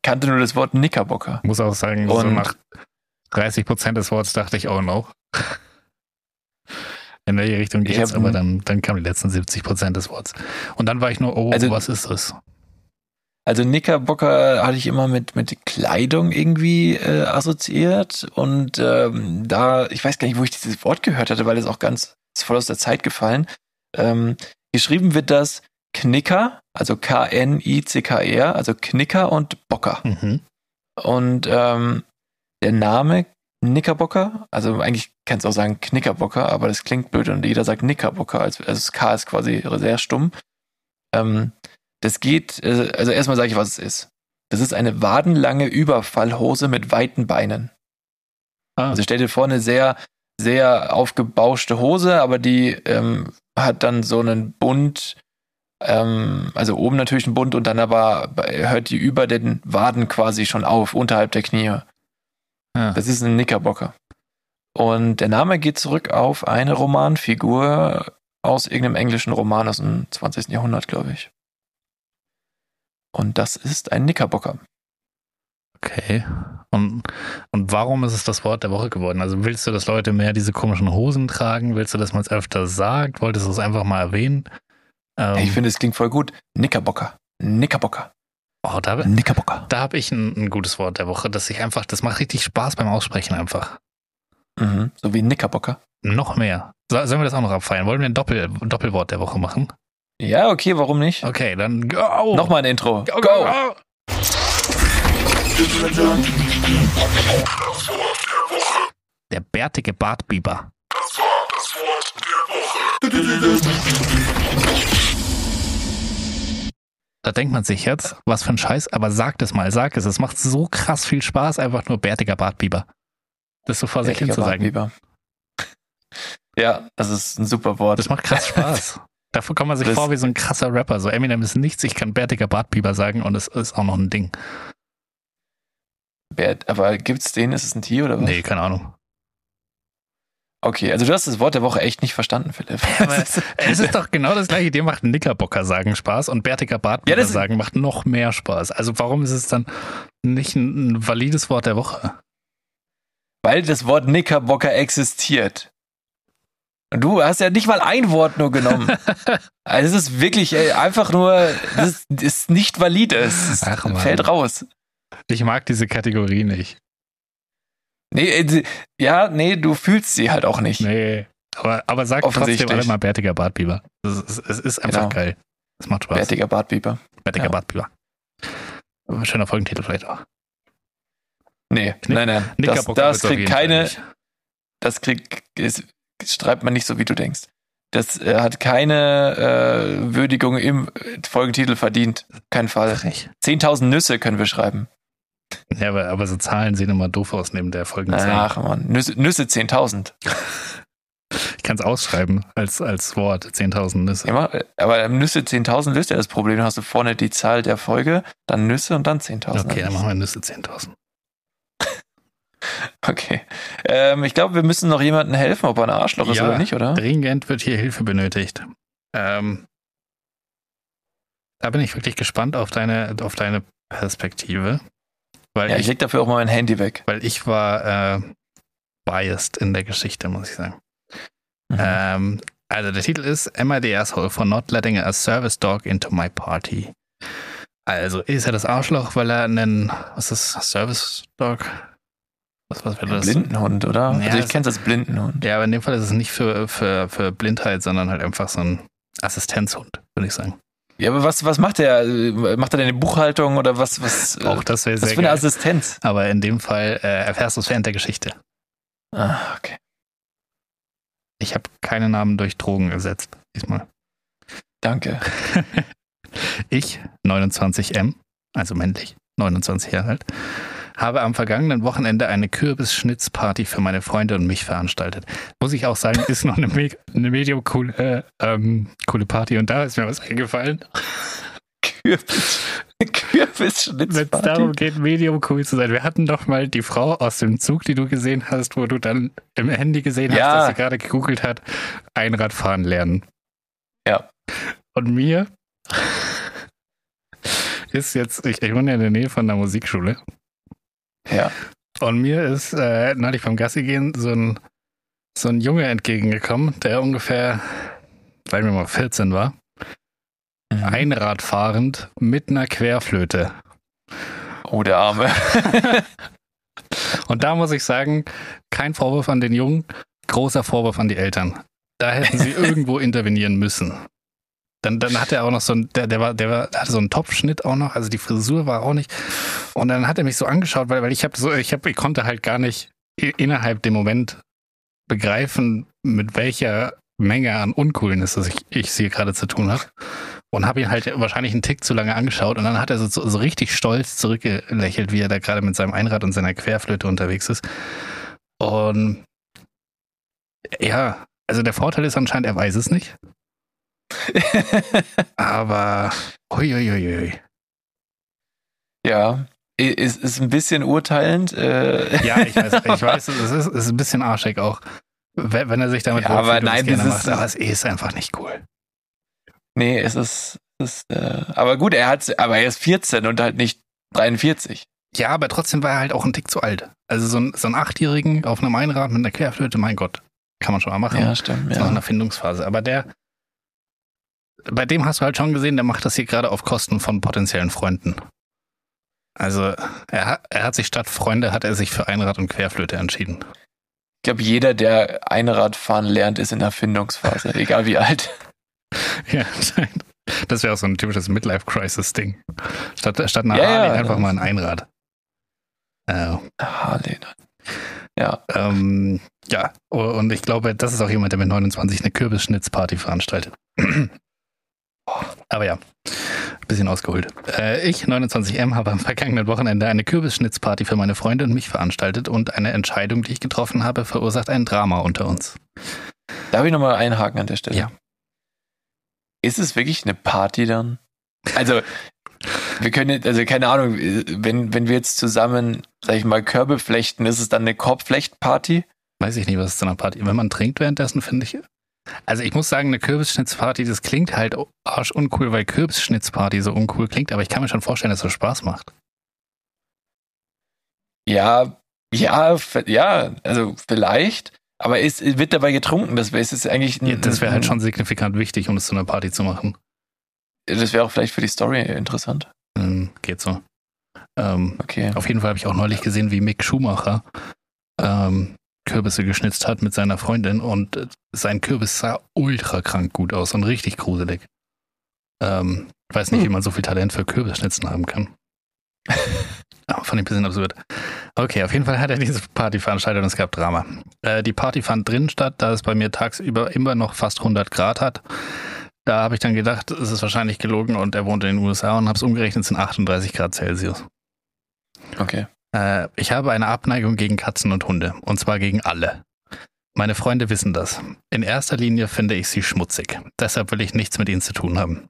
Speaker 4: Kannte nur das Wort Knickerbocker.
Speaker 5: Ich muss auch sagen, so
Speaker 4: Und-
Speaker 5: nach 30 Prozent des Wortes dachte ich, oh no. In welche Richtung
Speaker 4: Ich
Speaker 5: geht's?
Speaker 4: hab-
Speaker 5: Aber dann, dann kamen die letzten 70 Prozent des Wortes. Und dann war ich nur, oh,
Speaker 4: Also-
Speaker 5: was ist das?
Speaker 4: Also Knickerbocker hatte ich immer mit, mit Kleidung irgendwie äh, assoziiert. Und ähm, da, ich weiß gar nicht, wo ich dieses Wort gehört hatte, weil es auch ganz voll aus der Zeit gefallen. Ähm, geschrieben wird das Knicker, also K-N-I-C-K-R, also Knicker und Bocker.
Speaker 5: Mhm.
Speaker 4: Und ähm, der Name Knickerbocker, also eigentlich kannst du auch sagen Knickerbocker, aber das klingt blöd und jeder sagt Knickerbocker, also also das K ist quasi sehr stumm. Ähm, das geht, äh, also erstmal sage ich, was es ist. Das ist eine wadenlange Überfallhose mit weiten Beinen.
Speaker 5: Ah,
Speaker 4: Also stell dir vor, eine sehr, sehr aufgebauschte Hose, aber die ähm, hat dann so einen Bund, ähm, also oben natürlich einen Bund und dann aber hört die über den Waden quasi schon auf, unterhalb der Knie.
Speaker 5: Ah.
Speaker 4: Das ist ein Knickerbocker. Und der Name geht zurück auf eine Romanfigur aus irgendeinem englischen Roman aus dem 20. Jahrhundert, glaube ich. Und das ist ein Knickerbocker.
Speaker 5: Okay. Und, und warum ist es das Wort der Woche geworden? Also willst du, dass Leute mehr diese komischen Hosen tragen? Willst du, dass man es öfter sagt? Wolltest du es einfach mal erwähnen? Ähm,
Speaker 4: Ich finde, es klingt voll gut. Knickerbocker. Knickerbocker.
Speaker 5: Oh, da,
Speaker 4: Knickerbocker.
Speaker 5: da habe ich ein, ein gutes Wort der Woche, dass ich einfach, das macht richtig Spaß beim Aussprechen einfach.
Speaker 4: Mhm. So wie Knickerbocker.
Speaker 5: Noch mehr. So, sollen wir das auch noch abfeiern? Wollen wir ein Doppel, Doppelwort der Woche machen?
Speaker 4: Ja, okay, warum nicht?
Speaker 5: Okay, dann go!
Speaker 4: Nochmal ein Intro.
Speaker 5: Go,
Speaker 4: Go!
Speaker 5: go, go! Der bärtige Bartbiber. Da denkt man sich jetzt, was für ein Scheiß, aber sagt es mal, sag es. Es macht so krass viel Spaß, einfach nur bärtiger Bartbiber. Das so vor sich hin zu sagen.
Speaker 4: Ja, das ist ein super Wort.
Speaker 5: Das macht krass Spaß. Davor kommt man sich
Speaker 4: Das-
Speaker 5: vor wie so ein krasser Rapper. So Eminem ist nichts, ich kann bärtiger Bartbiber sagen und es ist auch noch ein Ding.
Speaker 4: Bert, aber gibt's den? Ist es ein Tier oder was?
Speaker 5: Nee, keine Ahnung.
Speaker 4: Okay, also du hast das Wort der Woche echt nicht verstanden, Philipp.
Speaker 5: Es ist doch genau das gleiche. Dir macht Knickerbocker sagen Spaß und bärtiger Bartbiber
Speaker 4: Ja,
Speaker 5: sagen macht noch mehr Spaß. Also warum ist es dann nicht ein, ein valides Wort der Woche?
Speaker 4: Weil das Wort Knickerbocker existiert. Du hast ja nicht mal ein Wort nur genommen. Also es ist wirklich ey, einfach nur, das ist nicht valide. Es
Speaker 5: Ach,
Speaker 4: fällt raus.
Speaker 5: Ich mag diese Kategorie nicht.
Speaker 4: Nee, äh, ja, nee, du fühlst sie halt auch nicht.
Speaker 5: Nee. Aber, aber sag trotzdem alle mal bärtiger Bartbiber. Es ist, es ist einfach
Speaker 4: Genau.
Speaker 5: geil. Es macht Spaß.
Speaker 4: Bärtiger Bartbiber.
Speaker 5: Bärtiger
Speaker 4: Ja.
Speaker 5: Bartbiber. Schöner Folgentitel vielleicht auch.
Speaker 4: Nee,
Speaker 5: Knick-
Speaker 4: nein, nein. Das, das kriegt keine, das kriegt, ist, schreibt man nicht so, wie du denkst. Das äh, hat keine äh, Würdigung im Folgentitel verdient. Kein Fall.
Speaker 5: Frech.
Speaker 4: 10.000 Nüsse können wir schreiben.
Speaker 5: Ja, aber, aber so Zahlen sehen immer doof aus neben der Folgenzahl.
Speaker 4: Ach man, Nüsse, Nüsse 10.000.
Speaker 5: Ich kann es ausschreiben als, als Wort. 10.000 Nüsse.
Speaker 4: Äh, aber Nüsse 10.000 löst ja das Problem. Dann hast du vorne die Zahl der Folge, dann Nüsse und dann 10.000.
Speaker 5: Okay, dann machen wir Nüsse 10.000.
Speaker 4: Okay. Ähm, ich glaube, wir müssen noch jemandem helfen, ob er ein Arschloch ist
Speaker 5: Ja.
Speaker 4: oder nicht, oder?
Speaker 5: Dringend wird hier Hilfe benötigt. Ähm, da bin ich wirklich gespannt auf deine, auf deine Perspektive. Weil,
Speaker 4: Ja, ich
Speaker 5: ich,
Speaker 4: leg dafür auch mal mein Handy weg.
Speaker 5: weil ich war äh, biased in der Geschichte, muss ich sagen.
Speaker 4: Mhm.
Speaker 5: Ähm, also der Titel ist Am I the Asshole for not letting a service dog into my party? Also ist er das Arschloch, weil er einen, was ist das, Service Dog? Was, was wäre das?
Speaker 4: Blindenhund, oder?
Speaker 5: Ja,
Speaker 4: also ich kenne es als Blindenhund.
Speaker 5: Ja, aber in dem Fall ist es nicht für, für, für Blindheit, sondern halt einfach so ein Assistenzhund, würde ich sagen.
Speaker 4: Ja, aber was, was macht er? Macht er denn eine Buchhaltung oder was? Was, äh,
Speaker 5: Auch das wäre
Speaker 4: was
Speaker 5: sehr
Speaker 4: für eine
Speaker 5: geil.
Speaker 4: Assistenz?
Speaker 5: Aber in dem Fall äh, erfährst du es während der Geschichte.
Speaker 4: Ah, okay.
Speaker 5: Ich habe keine Namen durch Drogen ersetzt. Diesmal.
Speaker 4: Danke.
Speaker 5: Ich, 29M, also männlich, 29 Jahre alt, habe am vergangenen Wochenende eine Kürbisschnitzparty für meine Freunde und mich veranstaltet. Muss ich auch sagen, ist noch eine, me eine medium coole, äh, ähm, coole Party und da ist mir was eingefallen.
Speaker 4: Kürbis.
Speaker 5: Wenn es
Speaker 4: Kürbisschnitzparty.
Speaker 5: darum geht, medium cool zu sein. Wir hatten doch mal die Frau aus dem Zug, die du gesehen hast, wo du dann im Handy gesehen hast,
Speaker 4: Ja.
Speaker 5: dass sie gerade gegoogelt hat, Einradfahren lernen.
Speaker 4: Ja.
Speaker 5: Und mir ist jetzt, ich, ich wohne ja in der Nähe von der Musikschule.
Speaker 4: Ja.
Speaker 5: Und mir ist äh, neulich beim Gassi gehen so ein, so ein Junge entgegengekommen, der ungefähr, sagen wir mal 14 war,
Speaker 4: Mhm.
Speaker 5: einradfahrend mit einer Querflöte.
Speaker 4: Oh, der Arme.
Speaker 5: Und da muss ich sagen, kein Vorwurf an den Jungen, großer Vorwurf an die Eltern. Da hätten sie irgendwo intervenieren müssen. Dann, dann hat er auch noch so ein, der, der war, der war, hatte so einen Topfschnitt auch noch, also die Frisur war auch nicht. Und dann hat er mich so angeschaut, weil, weil ich habe so, ich habe, ich konnte halt gar nicht innerhalb dem Moment begreifen, mit welcher Menge an Uncoolness das ich, ich hier gerade zu tun habe. Und habe ihn halt wahrscheinlich einen Tick zu lange angeschaut und dann hat er so, so richtig stolz zurückgelächelt, wie er da gerade mit seinem Einrad und seiner Querflöte unterwegs ist. Und ja, also der Vorteil ist anscheinend, er weiß es nicht. Aber uiuiui.
Speaker 4: ja. Ist, ist ein bisschen urteilend. Äh,
Speaker 5: Ja, ich weiß, ich weiß, es ist, ist ein bisschen arschig auch. Wenn wenn er sich damit
Speaker 4: Ja, aber nein, das
Speaker 5: macht,
Speaker 4: ist-
Speaker 5: aber es ist einfach nicht cool.
Speaker 4: nee, es ist. Es ist äh, aber gut, er hat, aber er ist 14 und halt nicht 43.
Speaker 5: Ja, aber trotzdem war er halt auch ein Tick zu alt. Also so ein, so ein Achtjährigen auf einem Einrad mit einer Querflöte, mein Gott, kann man schon mal machen.
Speaker 4: Ja, stimmt.
Speaker 5: Ist noch in
Speaker 4: Ja.
Speaker 5: der Findungsphase. Aber der, bei dem hast du halt schon gesehen, der macht das hier gerade auf Kosten von potenziellen Freunden. Also er, hat- er hat sich statt Freunde, hat er sich für Einrad und Querflöte entschieden.
Speaker 4: Ich glaube, jeder, der Einradfahren lernt, ist in der Findungsphase, egal wie alt.
Speaker 5: Ja, das wäre auch so ein typisches Midlife-Crisis-Ding. Statt, statt einer
Speaker 4: Ja,
Speaker 5: Harley
Speaker 4: ja.
Speaker 5: einfach mal ein Einrad. Äh,
Speaker 4: Harley. Ja,
Speaker 5: ähm, ja, und ich glaube, das ist auch jemand, der mit 29 eine Kürbisschnitzparty veranstaltet. Aber ja, bisschen ausgeholt. Äh, ich, 29M, habe am vergangenen Wochenende eine Kürbisschnitzparty für meine Freunde und mich veranstaltet und eine Entscheidung, die ich getroffen habe, verursacht ein Drama unter uns.
Speaker 4: darf ich nochmal einhaken an der Stelle?
Speaker 5: Ja.
Speaker 4: Ist es wirklich eine Party dann? Also, Wir können, also keine Ahnung, wenn, wenn wir jetzt zusammen, sag ich mal, Körbe flechten, ist es dann eine Korbflechtparty?
Speaker 5: Weiß ich nicht, was ist zu einer Party. Wenn man trinkt währenddessen, finde ich. Also ich muss sagen, eine Kürbisschnitzparty, das klingt halt arsch uncool, weil Kürbisschnitzparty so uncool klingt, aber ich kann mir schon vorstellen, dass das Spaß macht.
Speaker 4: Ja, ja, ja, also vielleicht. Aber es wird dabei getrunken, das wäre es eigentlich.
Speaker 5: Ein, ja, das wäre halt schon signifikant wichtig, um es zu einer Party zu machen.
Speaker 4: Das wäre auch vielleicht für die Story interessant.
Speaker 5: Ähm, geht so. Ähm,
Speaker 4: okay.
Speaker 5: Auf jeden Fall habe ich auch neulich gesehen, wie Mick Schumacher ähm, Kürbisse geschnitzt hat mit seiner Freundin und äh, sein Kürbis sah ultra krank gut aus und richtig gruselig. Ähm, ich weiß nicht, hm. wie man so viel Talent für Kürbisschnitzen haben kann. Aber fand ich ein bisschen absurd. Okay, auf jeden Fall hat er diese Party veranstaltet und es gab Drama. Äh, die Party fand drin statt, da es bei mir tagsüber immer noch fast 100 Grad hat. Da habe ich dann gedacht, es ist wahrscheinlich gelogen und er wohnt in den USA und habe es umgerechnet, es sind 38 Grad Celsius.
Speaker 4: Okay.
Speaker 5: Äh, ich habe eine Abneigung gegen Katzen und Hunde und zwar gegen alle. Meine Freunde wissen das. In erster Linie finde ich sie schmutzig. Deshalb will ich nichts mit ihnen zu tun haben.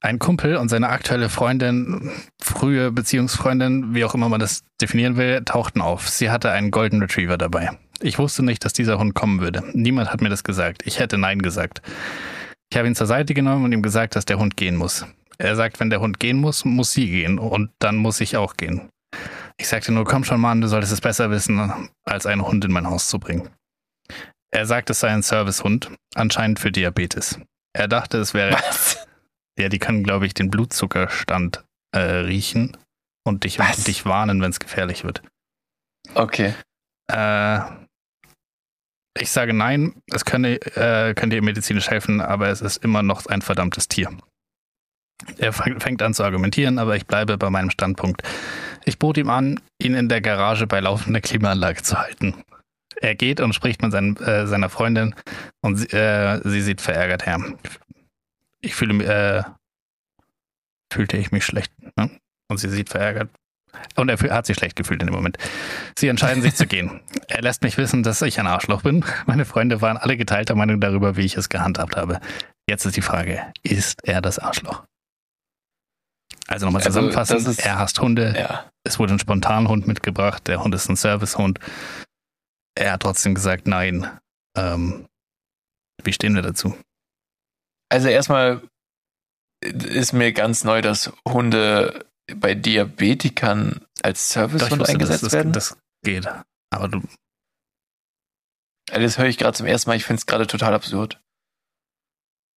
Speaker 5: Ein Kumpel und seine aktuelle Freundin, frühe Beziehungsfreundin, wie auch immer man das definieren will, tauchten auf. Sie hatte einen Golden Retriever dabei. Ich wusste nicht, dass dieser Hund kommen würde. Niemand hat mir das gesagt. Ich hätte Nein gesagt. Ich habe ihn zur Seite genommen und ihm gesagt, dass der Hund gehen muss. Er sagt, wenn der Hund gehen muss, muss sie gehen und dann muss ich auch gehen. Ich sagte nur, komm schon, Mann, du solltest es besser wissen, als einen Hund in mein Haus zu bringen. Er sagt, es sei ein Servicehund, anscheinend für Diabetes. Er dachte, es wäre.
Speaker 4: Was?
Speaker 5: Ja, die kann, glaube ich, den Blutzuckerstand äh, riechen und dich, dich warnen, wenn es gefährlich wird.
Speaker 4: Okay.
Speaker 5: Äh, ich sage nein, es könne, äh, könnte ihr medizinisch helfen, aber es ist immer noch ein verdammtes Tier. Er fängt an zu argumentieren, aber ich bleibe bei meinem Standpunkt. Ich bot ihm an, ihn in der Garage bei laufender Klimaanlage zu halten. Er geht und spricht mit seinen, äh, seiner Freundin und sie, äh, sie sieht verärgert her ich fühle äh, fühlte ich mich schlecht. Ne? Und sie sieht verärgert. Und er hat sich schlecht gefühlt in dem Moment. Sie entscheiden sich zu gehen. Er lässt mich wissen, dass ich ein Arschloch bin. Meine Freunde waren alle geteilter Meinung darüber, wie ich es gehandhabt habe. Jetzt ist die Frage, ist er das Arschloch? Also nochmal also, zusammenfassen, ist, er hasst Hunde.
Speaker 4: Ja.
Speaker 5: Es wurde ein Spontanhund mitgebracht. Der Hund ist ein Servicehund. Er hat trotzdem gesagt, nein. Ähm, wie stehen wir dazu?
Speaker 4: Also erstmal ist mir ganz neu, dass Hunde bei Diabetikern als Servicehund eingesetzt
Speaker 5: das, das,
Speaker 4: werden.
Speaker 5: Das geht. Aber du.
Speaker 4: Das höre ich gerade zum ersten Mal. Ich finde es gerade total absurd.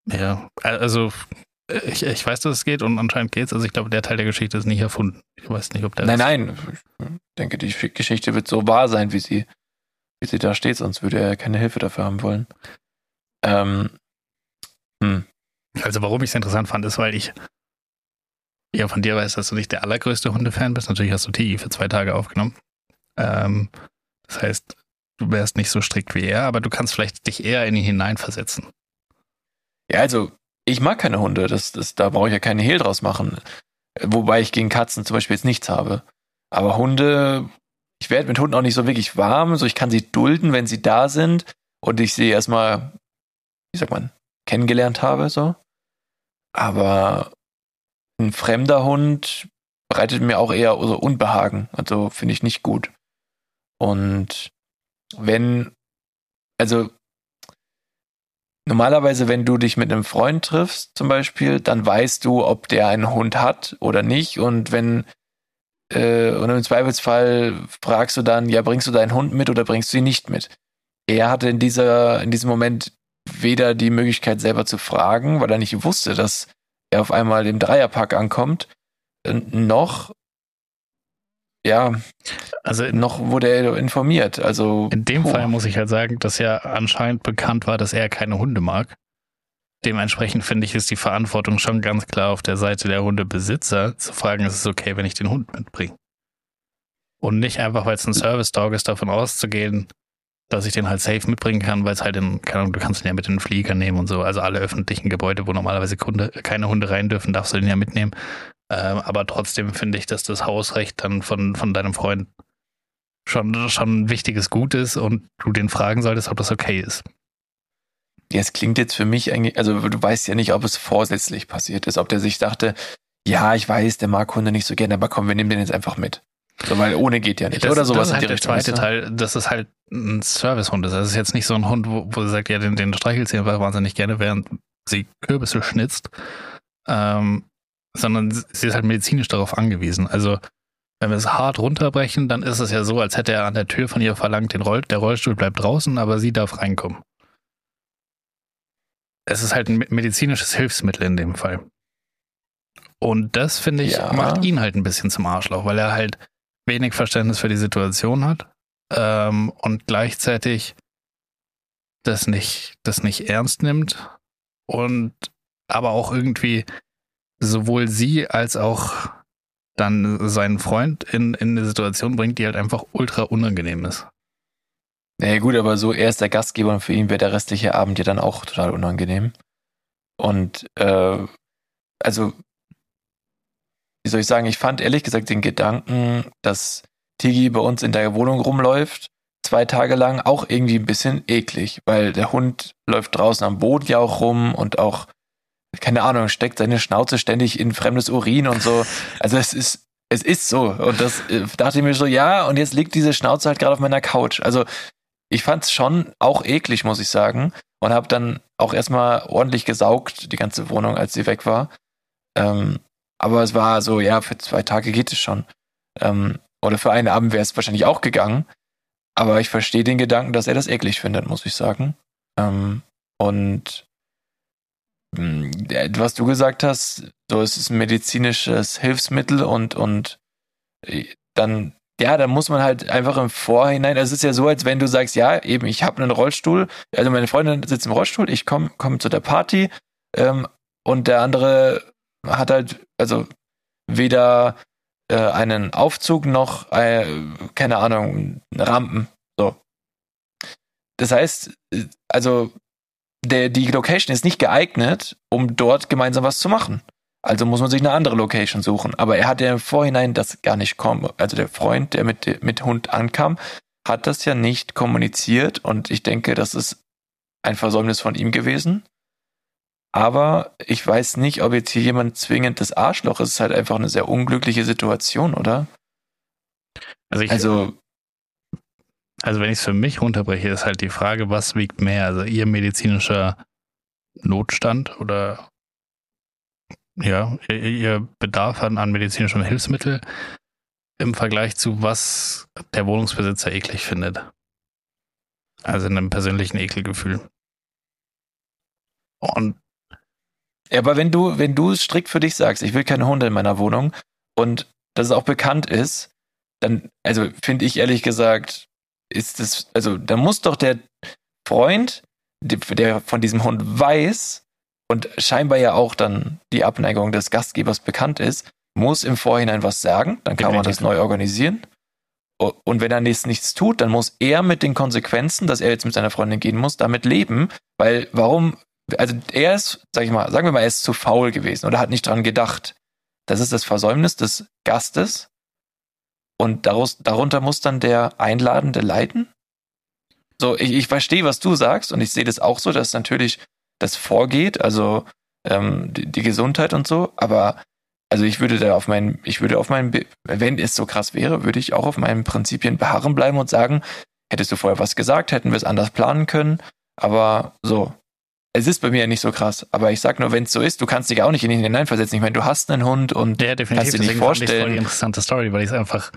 Speaker 5: Ja, also ich, ich weiß, dass es geht und anscheinend geht es. Also ich glaube, der Teil der Geschichte ist nicht erfunden. Ich weiß nicht, ob der.
Speaker 4: Nein, nein. Ich denke, die Geschichte wird so wahr sein, wie sie, wie sie da steht, sonst würde er keine Hilfe dafür haben wollen. Ähm,
Speaker 5: hm. Also warum ich es interessant fand, ist, weil ich ja von dir weiß, dass du nicht der allergrößte Hundefan bist. Natürlich hast du Tigi für zwei Tage aufgenommen. Ähm, das heißt, du wärst nicht so strikt wie er, aber du kannst vielleicht dich eher in ihn hineinversetzen.
Speaker 4: Ja, also ich mag keine Hunde. Das, das, da brauche ich ja keine Hehl draus machen. Wobei ich gegen Katzen zum Beispiel jetzt nichts habe. Aber Hunde, ich werde mit Hunden auch nicht so wirklich warm. So, ich kann sie dulden, wenn sie da sind. Und ich sehe erstmal, wie sagt man, kennengelernt habe, so. Aber ein fremder Hund bereitet mir auch eher so Unbehagen. Also finde ich nicht gut. Und wenn, also normalerweise, wenn du dich mit einem Freund triffst, zum Beispiel, dann weißt du, ob der einen Hund hat oder nicht. Und wenn, äh, und im Zweifelsfall fragst du dann, ja, bringst du deinen Hund mit oder bringst du ihn nicht mit? Er hatte in dieser, in diesem Moment weder die Möglichkeit selber zu fragen, weil er nicht wusste, dass er auf einmal im Dreierpack ankommt, noch ja, also noch wurde er informiert. Also
Speaker 5: in dem oh. Fall muss ich halt sagen, dass ja anscheinend bekannt war, dass er keine Hunde mag. Dementsprechend finde ich, ist die Verantwortung schon ganz klar auf der Seite der Hundebesitzer, zu fragen, ist es okay, wenn ich den Hund mitbringe. Und nicht einfach, weil es ein Service Dog ist, davon auszugehen, dass ich den halt safe mitbringen kann, weil es halt in, keine Ahnung, du kannst ihn ja mit in den Flieger nehmen und so. Also alle öffentlichen Gebäude, wo normalerweise Kunde, keine Hunde rein dürfen, darfst du den ja mitnehmen. Ähm, aber trotzdem finde ich, dass das Hausrecht dann von, von deinem Freund schon, schon ein wichtiges Gut ist und du den fragen solltest, ob das okay ist.
Speaker 4: Ja, es klingt jetzt für mich eigentlich, also du weißt ja nicht, ob es vorsätzlich passiert ist, ob der sich dachte, ja, ich weiß, der mag Hunde nicht so gerne, aber komm, wir nehmen den jetzt einfach mit. So, weil ohne geht ja nicht.
Speaker 5: Das,
Speaker 4: Oder sowas
Speaker 5: das ist halt der zweite? Teil, das ist halt ein Servicehund. Das ist jetzt nicht so ein Hund, wo, wo sie sagt, ja, den, den streichelt sie einfach wahnsinnig gerne, während sie Kürbisse schnitzt. Ähm, sondern sie ist halt medizinisch darauf angewiesen. Also, wenn wir es hart runterbrechen, dann ist es ja so, als hätte er an der Tür von ihr verlangt, den Roll, der Rollstuhl bleibt draußen, aber sie darf reinkommen. Es ist halt ein me- medizinisches Hilfsmittel in dem Fall. Und das, finde ich,
Speaker 4: Ja.
Speaker 5: macht ihn halt ein bisschen zum Arschloch, weil er halt wenig Verständnis für die Situation hat ähm, und gleichzeitig das nicht, das nicht ernst nimmt und aber auch irgendwie sowohl sie als auch dann seinen Freund in, in eine Situation bringt, die halt einfach ultra unangenehm ist.
Speaker 4: Nee, gut, aber so, er ist der Gastgeber und für ihn wäre der restliche Abend ja dann auch total unangenehm. Und, äh, also, wie soll ich sagen, ich fand ehrlich gesagt den Gedanken, dass Tigi bei uns in der Wohnung rumläuft, zwei Tage lang, auch irgendwie ein bisschen eklig, weil der Hund läuft draußen am Boden ja auch rum und auch, keine Ahnung, steckt seine Schnauze ständig in fremdes Urin und so. Also es ist, es ist so. Und das äh, dachte ich mir so, ja, und jetzt liegt diese Schnauze halt gerade auf meiner Couch. Also ich fand es schon auch eklig, muss ich sagen. Und habe dann auch erstmal ordentlich gesaugt, die ganze Wohnung, als sie weg war. Ähm, aber es war so, ja, für zwei Tage geht es schon. Ähm, oder für einen Abend wäre es wahrscheinlich auch gegangen. Aber ich verstehe den Gedanken, dass er das eklig findet, muss ich sagen. Ähm, und was du gesagt hast, so es ist ein medizinisches Hilfsmittel und, und äh, dann, ja, dann muss man halt einfach im Vorhinein, also es ist ja so, als wenn du sagst, ja, eben, ich habe einen Rollstuhl, also meine Freundin sitzt im Rollstuhl, ich komme komm zu der Party ähm, und der andere hat halt, also weder äh, einen Aufzug noch, äh, keine Ahnung, Rampen. So. Das heißt, äh, also der, die Location ist nicht geeignet, um dort gemeinsam was zu machen. Also muss man sich eine andere Location suchen. Aber er hat ja im Vorhinein das gar nicht kommen. Also der Freund, der mit, mit Hund ankam, hat das ja nicht kommuniziert und ich denke, das ist ein Versäumnis von ihm gewesen. Aber ich weiß nicht, ob jetzt hier jemand zwingend das Arschloch ist. Es ist halt einfach eine sehr unglückliche Situation, oder?
Speaker 5: Also, ich,
Speaker 4: Also,
Speaker 5: Also wenn ich es für mich runterbreche, ist halt die Frage, was wiegt mehr? Also ihr medizinischer Notstand oder ja, ihr, Bedarf an, an medizinischem Hilfsmittel im Vergleich zu was der Wohnungsbesitzer eklig findet. Also in einem persönlichen Ekelgefühl. Und
Speaker 4: ja, aber wenn du, wenn du strikt für dich sagst, ich will keine Hunde in meiner Wohnung und dass es auch bekannt ist, dann, also finde ich ehrlich gesagt, ist das, also da muss doch der Freund, der von diesem Hund weiß und scheinbar ja auch dann die Abneigung des Gastgebers bekannt ist, muss im Vorhinein was sagen, dann kann man das neu organisieren. Und wenn er nichts, nichts tut, dann muss er mit den Konsequenzen, dass er jetzt mit seiner Freundin gehen muss, damit leben. Weil warum, also er ist, sag ich mal, sagen wir mal, er ist zu faul gewesen oder hat nicht dran gedacht. Das ist das Versäumnis des Gastes. Und daraus, darunter muss dann der Einladende leiden. So, ich, ich verstehe, was du sagst, und ich sehe das auch so, dass natürlich das vorgeht, also ähm, die, die Gesundheit und so, aber also ich würde da auf meinen, ich würde auf meinen, wenn es so krass wäre, würde ich auch auf meinen Prinzipien beharren bleiben und sagen, hättest du vorher was gesagt, hätten wir es anders planen können, aber so. Es ist bei mir ja nicht so krass, aber ich sag nur, wenn es so ist, du kannst dich auch nicht in ihn hineinversetzen. Ich meine, du hast einen Hund und
Speaker 5: der definitiv
Speaker 4: Kannst dir nicht
Speaker 5: deswegen fand ich's voll
Speaker 4: vorstellen?
Speaker 5: die interessante Story, weil ich es einfach,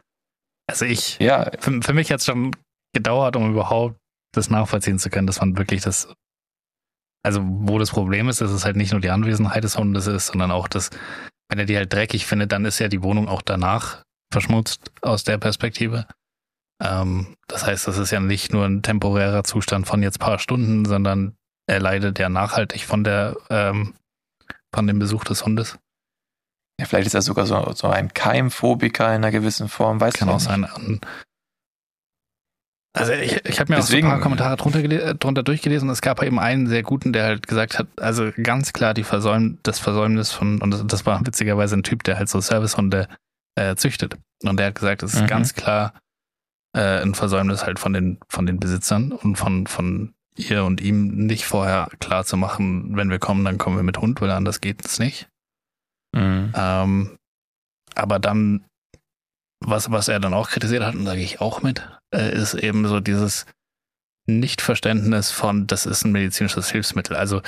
Speaker 5: also ich,
Speaker 4: ja,
Speaker 5: für, für mich hat es schon gedauert, um überhaupt das nachvollziehen zu können, dass man wirklich das, also wo das Problem ist, dass es halt nicht nur die Anwesenheit des Hundes ist, sondern auch das, wenn er die halt dreckig findet, dann ist ja die Wohnung auch danach verschmutzt aus der Perspektive. Ähm, das heißt, das ist ja nicht nur ein temporärer Zustand von jetzt paar Stunden, sondern er leidet ja nachhaltig von der, ähm, von dem Besuch des Hundes.
Speaker 4: Ja, vielleicht ist er sogar so, so ein Keimphobiker in einer gewissen Form, weiß
Speaker 5: Kann
Speaker 4: ich
Speaker 5: auch
Speaker 4: nicht.
Speaker 5: sein. Und Also ich, ich habe mir
Speaker 4: Deswegen-
Speaker 5: auch so ein paar Kommentare drunter, äh, drunter durchgelesen. Es gab eben einen sehr guten, der halt gesagt hat, also ganz klar die Versäum das Versäumnis von, und das, das war witzigerweise ein Typ, der halt so Servicehunde äh, züchtet. Und der hat gesagt, es ist
Speaker 4: Mhm.
Speaker 5: ganz klar äh, ein Versäumnis halt von den, von den Besitzern und von, von ihr und ihm nicht vorher klar zu machen, wenn wir kommen, dann kommen wir mit Hund, weil anders geht es nicht.
Speaker 4: Mhm.
Speaker 5: Ähm, aber dann, was, was er dann auch kritisiert hat, und sage ich auch mit, äh, ist eben so dieses Nichtverständnis von, das ist ein medizinisches Hilfsmittel. Also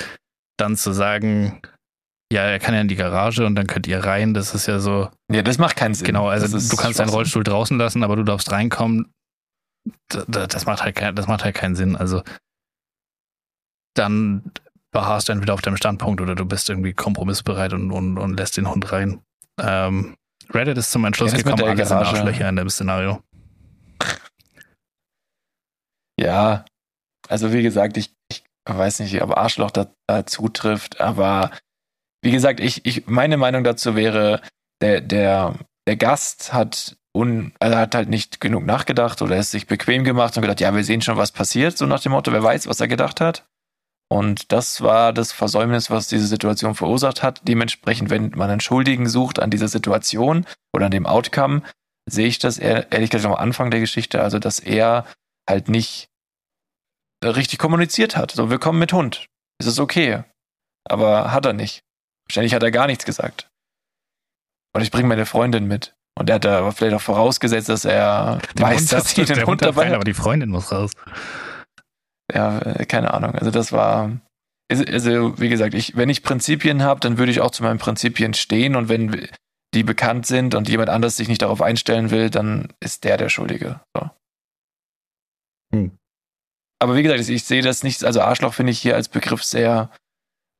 Speaker 5: dann zu sagen, ja, er kann ja in die Garage und dann könnt ihr rein, das ist ja so.
Speaker 4: Ja, das macht keinen Sinn.
Speaker 5: Genau, also
Speaker 4: Das
Speaker 5: du kannst deinen. Rollstuhl draußen lassen, aber du darfst reinkommen. D- d- Das macht halt, kein, das macht halt keinen Sinn. Also dann beharrst du entweder auf deinem Standpunkt oder du bist irgendwie kompromissbereit und, und, und lässt den Hund rein. Ähm, Reddit ist zum Entschluss
Speaker 4: Ja,
Speaker 5: gekommen,
Speaker 4: der
Speaker 5: alles sind. Arschlöcher in dem Szenario.
Speaker 4: Ja, also wie gesagt, ich, ich weiß nicht, ob Arschloch da, da zutrifft, aber wie gesagt, ich, ich, meine Meinung dazu wäre, der, der, der Gast hat, un, also hat halt nicht genug nachgedacht oder ist sich bequem gemacht und gedacht, ja, wir sehen schon, was passiert, so nach dem Motto, wer weiß, was er gedacht hat. Und das war das Versäumnis, was diese Situation verursacht hat. Dementsprechend, wenn man einen Schuldigen sucht an dieser Situation oder an dem Outcome, sehe ich das eher, ehrlich gesagt am Anfang der Geschichte, also dass er halt nicht richtig kommuniziert hat. So, wir kommen mit Hund. Es ist okay. Aber hat er nicht. Wahrscheinlich hat er gar nichts gesagt. Und ich bringe meine Freundin mit. Und er hat da vielleicht auch vorausgesetzt, dass er
Speaker 5: Der
Speaker 4: weiß,
Speaker 5: Hund
Speaker 4: dass sie den Hund dabei hat.
Speaker 5: aber die Freundin muss raus.
Speaker 4: Ja, äh, keine Ahnung. Also das war. Also, wie gesagt, ich, wenn ich Prinzipien habe, dann würde ich auch zu meinen Prinzipien stehen und wenn die bekannt sind und jemand anders sich nicht darauf einstellen will, dann ist der der Schuldige. So.
Speaker 5: Hm.
Speaker 4: Aber wie gesagt, ich sehe das nicht, also Arschloch finde ich hier als Begriff sehr,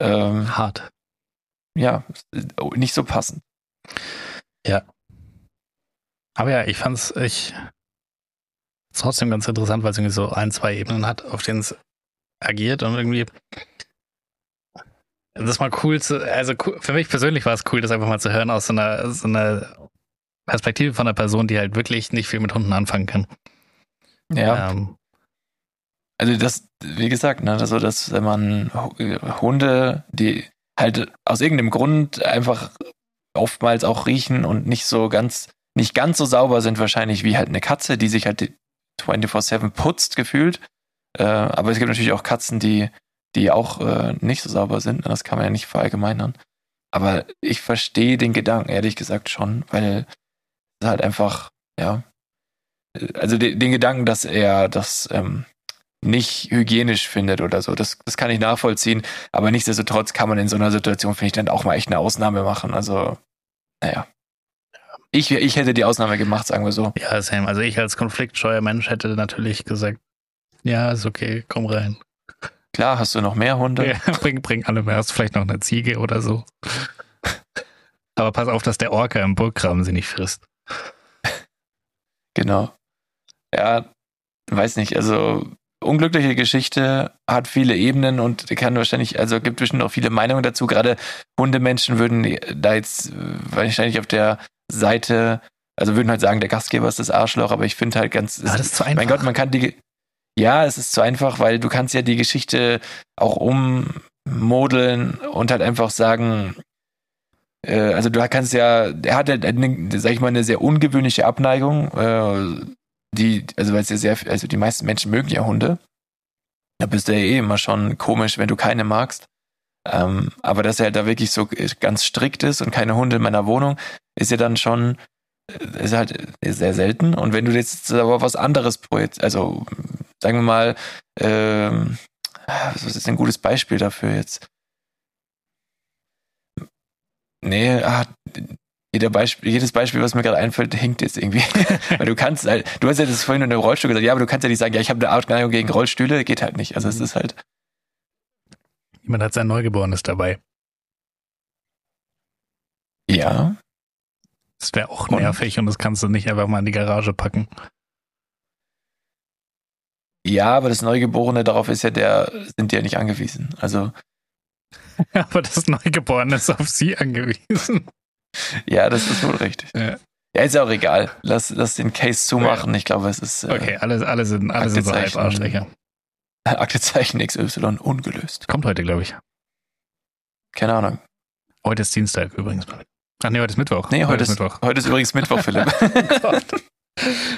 Speaker 4: ähm,
Speaker 5: Hart.
Speaker 4: ja, nicht so passend.
Speaker 5: Aber ja, ich fand's ich trotzdem ganz interessant, weil es irgendwie so ein, zwei Ebenen hat, auf denen es agiert und irgendwie das ist mal cool zu, also für mich persönlich war es cool, das einfach mal zu hören aus so einer, so einer Perspektive von einer Person, die halt wirklich nicht viel mit Hunden anfangen kann.
Speaker 4: Ja.
Speaker 5: Ähm,
Speaker 4: Also das, wie gesagt, ne, also dass wenn man Hu- Hunde, die halt aus irgendeinem Grund einfach oftmals auch riechen und nicht so ganz, nicht ganz so sauber sind wahrscheinlich wie halt eine Katze, die sich halt 24-7 putzt gefühlt. Äh, aber es gibt natürlich auch Katzen, die, die auch äh, nicht so sauber sind. Das kann man ja nicht verallgemeinern. Aber ich verstehe den Gedanken, ehrlich gesagt schon, weil es halt einfach, ja, also de, den Gedanken, dass er das ähm, nicht hygienisch findet oder so. Das, das kann ich nachvollziehen. Aber nichtsdestotrotz kann man in so einer Situation, finde ich, dann auch mal echt eine Ausnahme machen. Also, naja. Ich, ich hätte die Ausnahme gemacht, sagen wir so.
Speaker 5: ja, same. Also ich als konfliktscheuer Mensch hätte natürlich gesagt, ja, ist okay, komm rein.
Speaker 4: Klar, hast du noch mehr Hunde?
Speaker 5: Ja, bring, bring alle mehr. Hast vielleicht noch eine Ziege oder so. Aber pass auf, dass der Orca im Burggraben sie nicht frisst.
Speaker 4: Genau. Ja, weiß nicht. Also, unglückliche Geschichte hat viele Ebenen und kann wahrscheinlich, also gibt bestimmt auch viele Meinungen dazu. Gerade Hundemenschen würden da jetzt wahrscheinlich auf der Seite, also würden halt sagen, der Gastgeber ist das Arschloch, aber ich finde halt ganz,
Speaker 5: Aber das ist zu einfach.
Speaker 4: Mein Gott, man kann die. Ja, es ist zu einfach, weil du kannst ja die Geschichte auch ummodeln und halt einfach sagen, äh, also du kannst ja, er hat halt, eine, sag ich mal, eine sehr ungewöhnliche Abneigung, äh, die, also weil es ja sehr, also die meisten Menschen mögen ja Hunde. Da bist du ja eh immer schon komisch, wenn du keine magst. Ähm, aber dass er halt da wirklich so ganz strikt ist und keine Hunde in meiner Wohnung, ist ja dann schon, äh, ist halt sehr selten. Und wenn du jetzt aber was anderes projekt, also sagen wir mal, ähm, was ist ein gutes Beispiel dafür jetzt? Nee, ah, jeder Beispiel, jedes Beispiel, was mir gerade einfällt, hinkt jetzt irgendwie. Weil du kannst halt, du hast ja das vorhin in der Rollstuhl gesagt, ja, aber du kannst ja nicht sagen, ja, ich habe eine Abneigung gegen Rollstühle, geht halt nicht. Also es ist halt,
Speaker 5: Jemand hat sein Neugeborenes dabei.
Speaker 4: ja,
Speaker 5: Das wäre auch
Speaker 4: Und?
Speaker 5: nervig und das kannst du nicht einfach mal in die Garage packen.
Speaker 4: ja, aber das Neugeborene, darauf ist ja der, sind die ja nicht angewiesen. Also,
Speaker 5: Aber das Neugeborene ist auf sie angewiesen.
Speaker 4: ja, das ist wohl richtig.
Speaker 5: Ja.
Speaker 4: Ja, ist ja auch egal. Lass, lass den Case zumachen. Ich glaube, es ist äh,
Speaker 5: Okay, alle, alle sind, alle sind so halb
Speaker 4: Aktezeichen. XY ungelöst.
Speaker 5: Kommt heute, glaube ich.
Speaker 4: Keine Ahnung.
Speaker 5: Heute ist Dienstag übrigens. Ach nee, heute ist Mittwoch.
Speaker 4: Nee, heute, ist,
Speaker 5: Mittwoch.
Speaker 4: heute ist übrigens Mittwoch, Philipp.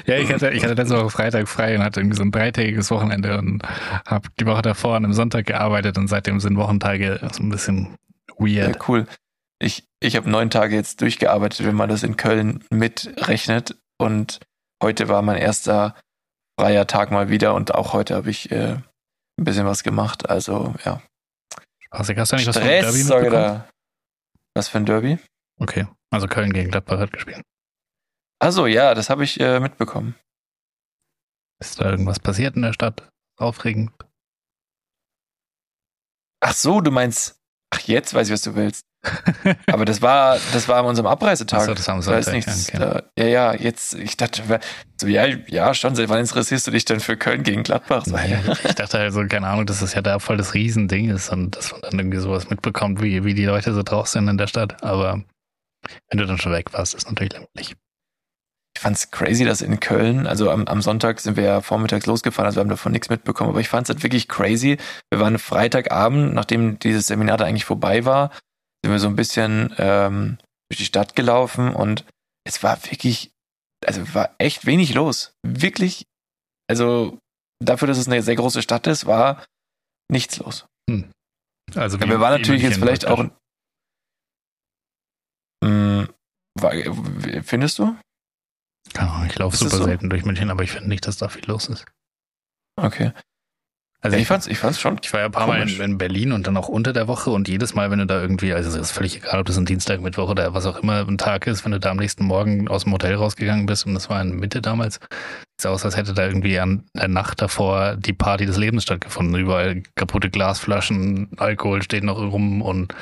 Speaker 5: Ja, ich hatte, ich hatte letzte Woche Freitag frei und hatte irgendwie so ein dreitägiges Wochenende und habe die Woche davor an einem Sonntag gearbeitet und seitdem sind Wochentage so ein bisschen
Speaker 4: ja,
Speaker 5: weird.
Speaker 4: cool. ich, ich habe neun Tage jetzt durchgearbeitet, wenn man das in Köln mitrechnet. Und heute war mein erster freier Tag mal wieder und auch heute habe ich äh, ein bisschen was gemacht. Also ja.
Speaker 5: Spaßig. Hast du nicht was vom
Speaker 4: Stress,
Speaker 5: Derby mitbekommen?
Speaker 4: da. Was für ein Derby?
Speaker 5: Okay, also Köln gegen Gladbach hat gespielt.
Speaker 4: Also ja, das habe ich äh, mitbekommen.
Speaker 5: Ist da irgendwas passiert in der Stadt? Aufregend.
Speaker 4: Ach so, du meinst. Ach, jetzt weiß ich, was du willst. Aber das war, das war an unserem Abreisetag.
Speaker 5: So, das war am
Speaker 4: Da ist nichts.
Speaker 5: ja, okay.
Speaker 4: Da, ja, ja, jetzt, ich dachte, so, ja, ja, schon, seit wann interessierst du dich denn für Köln gegen Gladbach?
Speaker 5: Naja,
Speaker 4: ja.
Speaker 5: ich dachte halt so, keine Ahnung, dass das ja da voll das Riesending ist und dass man dann irgendwie sowas mitbekommt, wie, wie die Leute so drauf sind in der Stadt. Aber wenn du dann schon weg warst, ist natürlich langweilig.
Speaker 4: Ich fand's crazy, dass in Köln, also am, am Sonntag sind wir ja vormittags losgefahren, also wir haben davon nichts mitbekommen, aber ich fand's halt wirklich crazy. Wir waren Freitagabend, nachdem dieses Seminar da eigentlich vorbei war, sind wir so ein bisschen ähm, durch die Stadt gelaufen und es war wirklich, also war echt wenig los. Wirklich, also dafür, dass es eine sehr große Stadt ist, war nichts los.
Speaker 5: Also
Speaker 4: Ja, wir waren natürlich jetzt vielleicht auch.
Speaker 5: praktisch.
Speaker 4: Mh, war, findest du?
Speaker 5: Keine Ahnung, ich laufe super
Speaker 4: so?
Speaker 5: selten durch München, aber ich finde nicht, dass da viel los ist.
Speaker 4: Okay.
Speaker 5: Also
Speaker 4: ich fand's, ich fand's schon.
Speaker 5: Ich war ja ein paar Mal
Speaker 4: Komisch.
Speaker 5: in, in Berlin und dann auch unter der Woche und jedes Mal, wenn du da irgendwie, also es ist völlig egal, ob das ein Dienstag, Mittwoch oder was auch immer ein Tag ist, wenn du da am nächsten Morgen aus dem Hotel rausgegangen bist und das war in Mitte damals, sieht aus, als hätte da irgendwie an der Nacht davor die Party des Lebens stattgefunden. Überall kaputte Glasflaschen, Alkohol steht noch rum und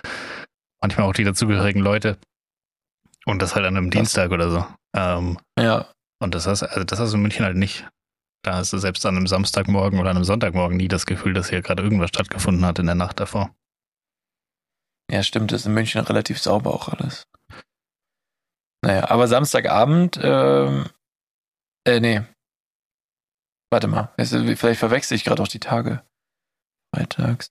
Speaker 5: manchmal auch die dazugehörigen Leute. Und das halt an einem. Dienstag oder so. Ähm,
Speaker 4: Ja,
Speaker 5: und das hast, also das hast du in München halt nicht. Da hast du selbst an einem Samstagmorgen oder einem Sonntagmorgen nie das Gefühl, dass hier gerade irgendwas stattgefunden hat in der Nacht davor.
Speaker 4: ja, stimmt, das ist in München relativ sauber auch alles. Naja, aber Samstagabend, ähm, äh, nee. Warte mal, ist- vielleicht verwechsel ich gerade auch die Tage. Freitags.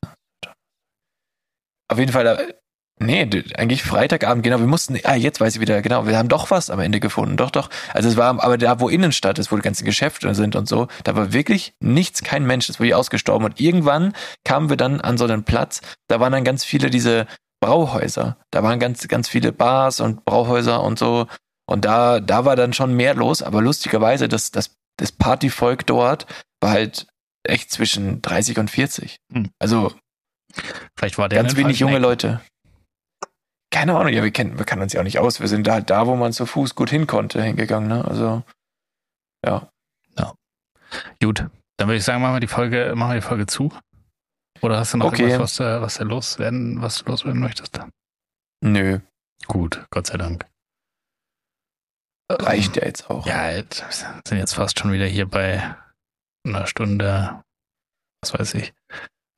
Speaker 4: Auf jeden Fall, nee, eigentlich Freitagabend, genau, wir mussten, ah, jetzt weiß ich wieder, genau, wir haben doch was am Ende gefunden, doch, doch. Also es war, aber da, wo Innenstadt ist, wo die ganzen Geschäfte sind und so, da war wirklich nichts, kein Mensch, das war wie ausgestorben. Und irgendwann kamen wir dann an so einen Platz, da waren dann ganz viele diese Brauhäuser. Da waren ganz, ganz viele Bars und Brauhäuser und so. Und da, da war dann schon mehr los, aber lustigerweise, das, das, das Partyvolk dort war halt echt zwischen 30 und 40.
Speaker 5: Hm.
Speaker 4: Also
Speaker 5: Vielleicht war der
Speaker 4: ganz wenig
Speaker 5: falschen
Speaker 4: junge. Leute. Keine Ahnung, ja, wir kennen, wir kennen uns ja auch nicht aus. Wir sind da, da, wo man zu Fuß gut hin konnte, hingegangen, ne? Also, ja.
Speaker 5: Gut, dann würde ich sagen, machen wir die Folge, machen wir die Folge zu. Oder hast du noch
Speaker 4: Okay.
Speaker 5: irgendwas, was, da- was da loswerden, was du loswerden möchtest?
Speaker 4: Nö,
Speaker 5: Gut, Gott sei Dank.
Speaker 4: reicht ja jetzt auch.
Speaker 5: Ja, jetzt sind jetzt fast schon wieder hier bei einer Stunde, was weiß ich.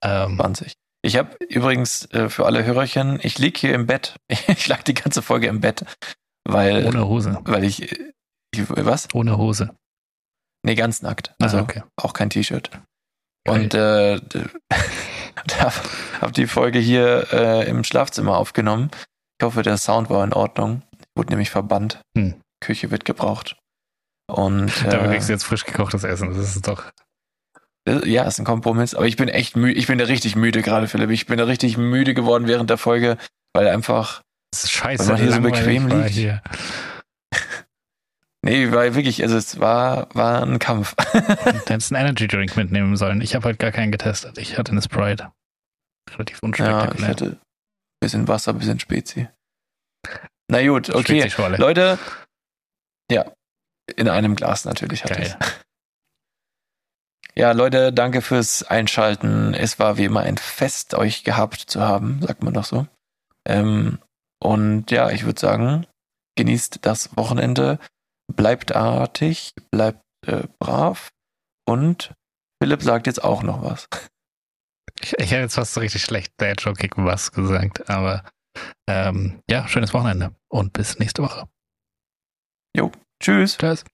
Speaker 5: Ähm,
Speaker 4: 20. Ich habe übrigens äh, für alle Hörerchen, ich lieg hier im Bett. Ich lag die ganze Folge im Bett, weil,
Speaker 5: ohne Hose.
Speaker 4: weil ich, ich, was?
Speaker 5: Ohne Hose.
Speaker 4: Nee, ganz nackt.
Speaker 5: Ah,
Speaker 4: Also
Speaker 5: okay.
Speaker 4: auch kein T-Shirt. Und äh, habe die Folge hier äh, im Schlafzimmer aufgenommen. Ich hoffe, der Sound war in Ordnung. Wurde nämlich verbannt.
Speaker 5: Hm.
Speaker 4: Küche wird gebraucht. Und
Speaker 5: Dafür
Speaker 4: äh,
Speaker 5: kriegst du jetzt frisch gekochtes Essen. Das ist doch.
Speaker 4: Ja, ist ein Kompromiss. Aber ich bin echt müde. Ich bin da richtig müde gerade, Philipp. Ich bin da richtig müde geworden während der Folge, weil einfach
Speaker 5: Das ist scheiße.
Speaker 4: Wenn man hier so bequem liegt.
Speaker 5: Hier.
Speaker 4: Nee, weil wirklich, also es war, war ein Kampf.
Speaker 5: Du hättest einen Energy Drink mitnehmen sollen. Ich habe halt gar keinen getestet. Ich hatte eine Sprite. Relativ
Speaker 4: ja, ich
Speaker 5: unspektakulär.
Speaker 4: hatte ein bisschen Wasser, ein bisschen Spezi. Na gut, okay. Leute, ja, in einem Glas natürlich hatte ich. Ja, Leute, danke fürs Einschalten. Es war wie immer ein Fest, euch gehabt zu haben, sagt man doch so. Ähm, und ja, ich würde sagen, genießt das Wochenende, bleibt artig, bleibt äh, brav und Philipp sagt jetzt auch noch was.
Speaker 5: Ich, ich hätte jetzt fast so richtig schlecht Dad Joking was gesagt, aber ähm, ja, schönes Wochenende und bis nächste Woche.
Speaker 4: Tschüss.
Speaker 5: Tschüss.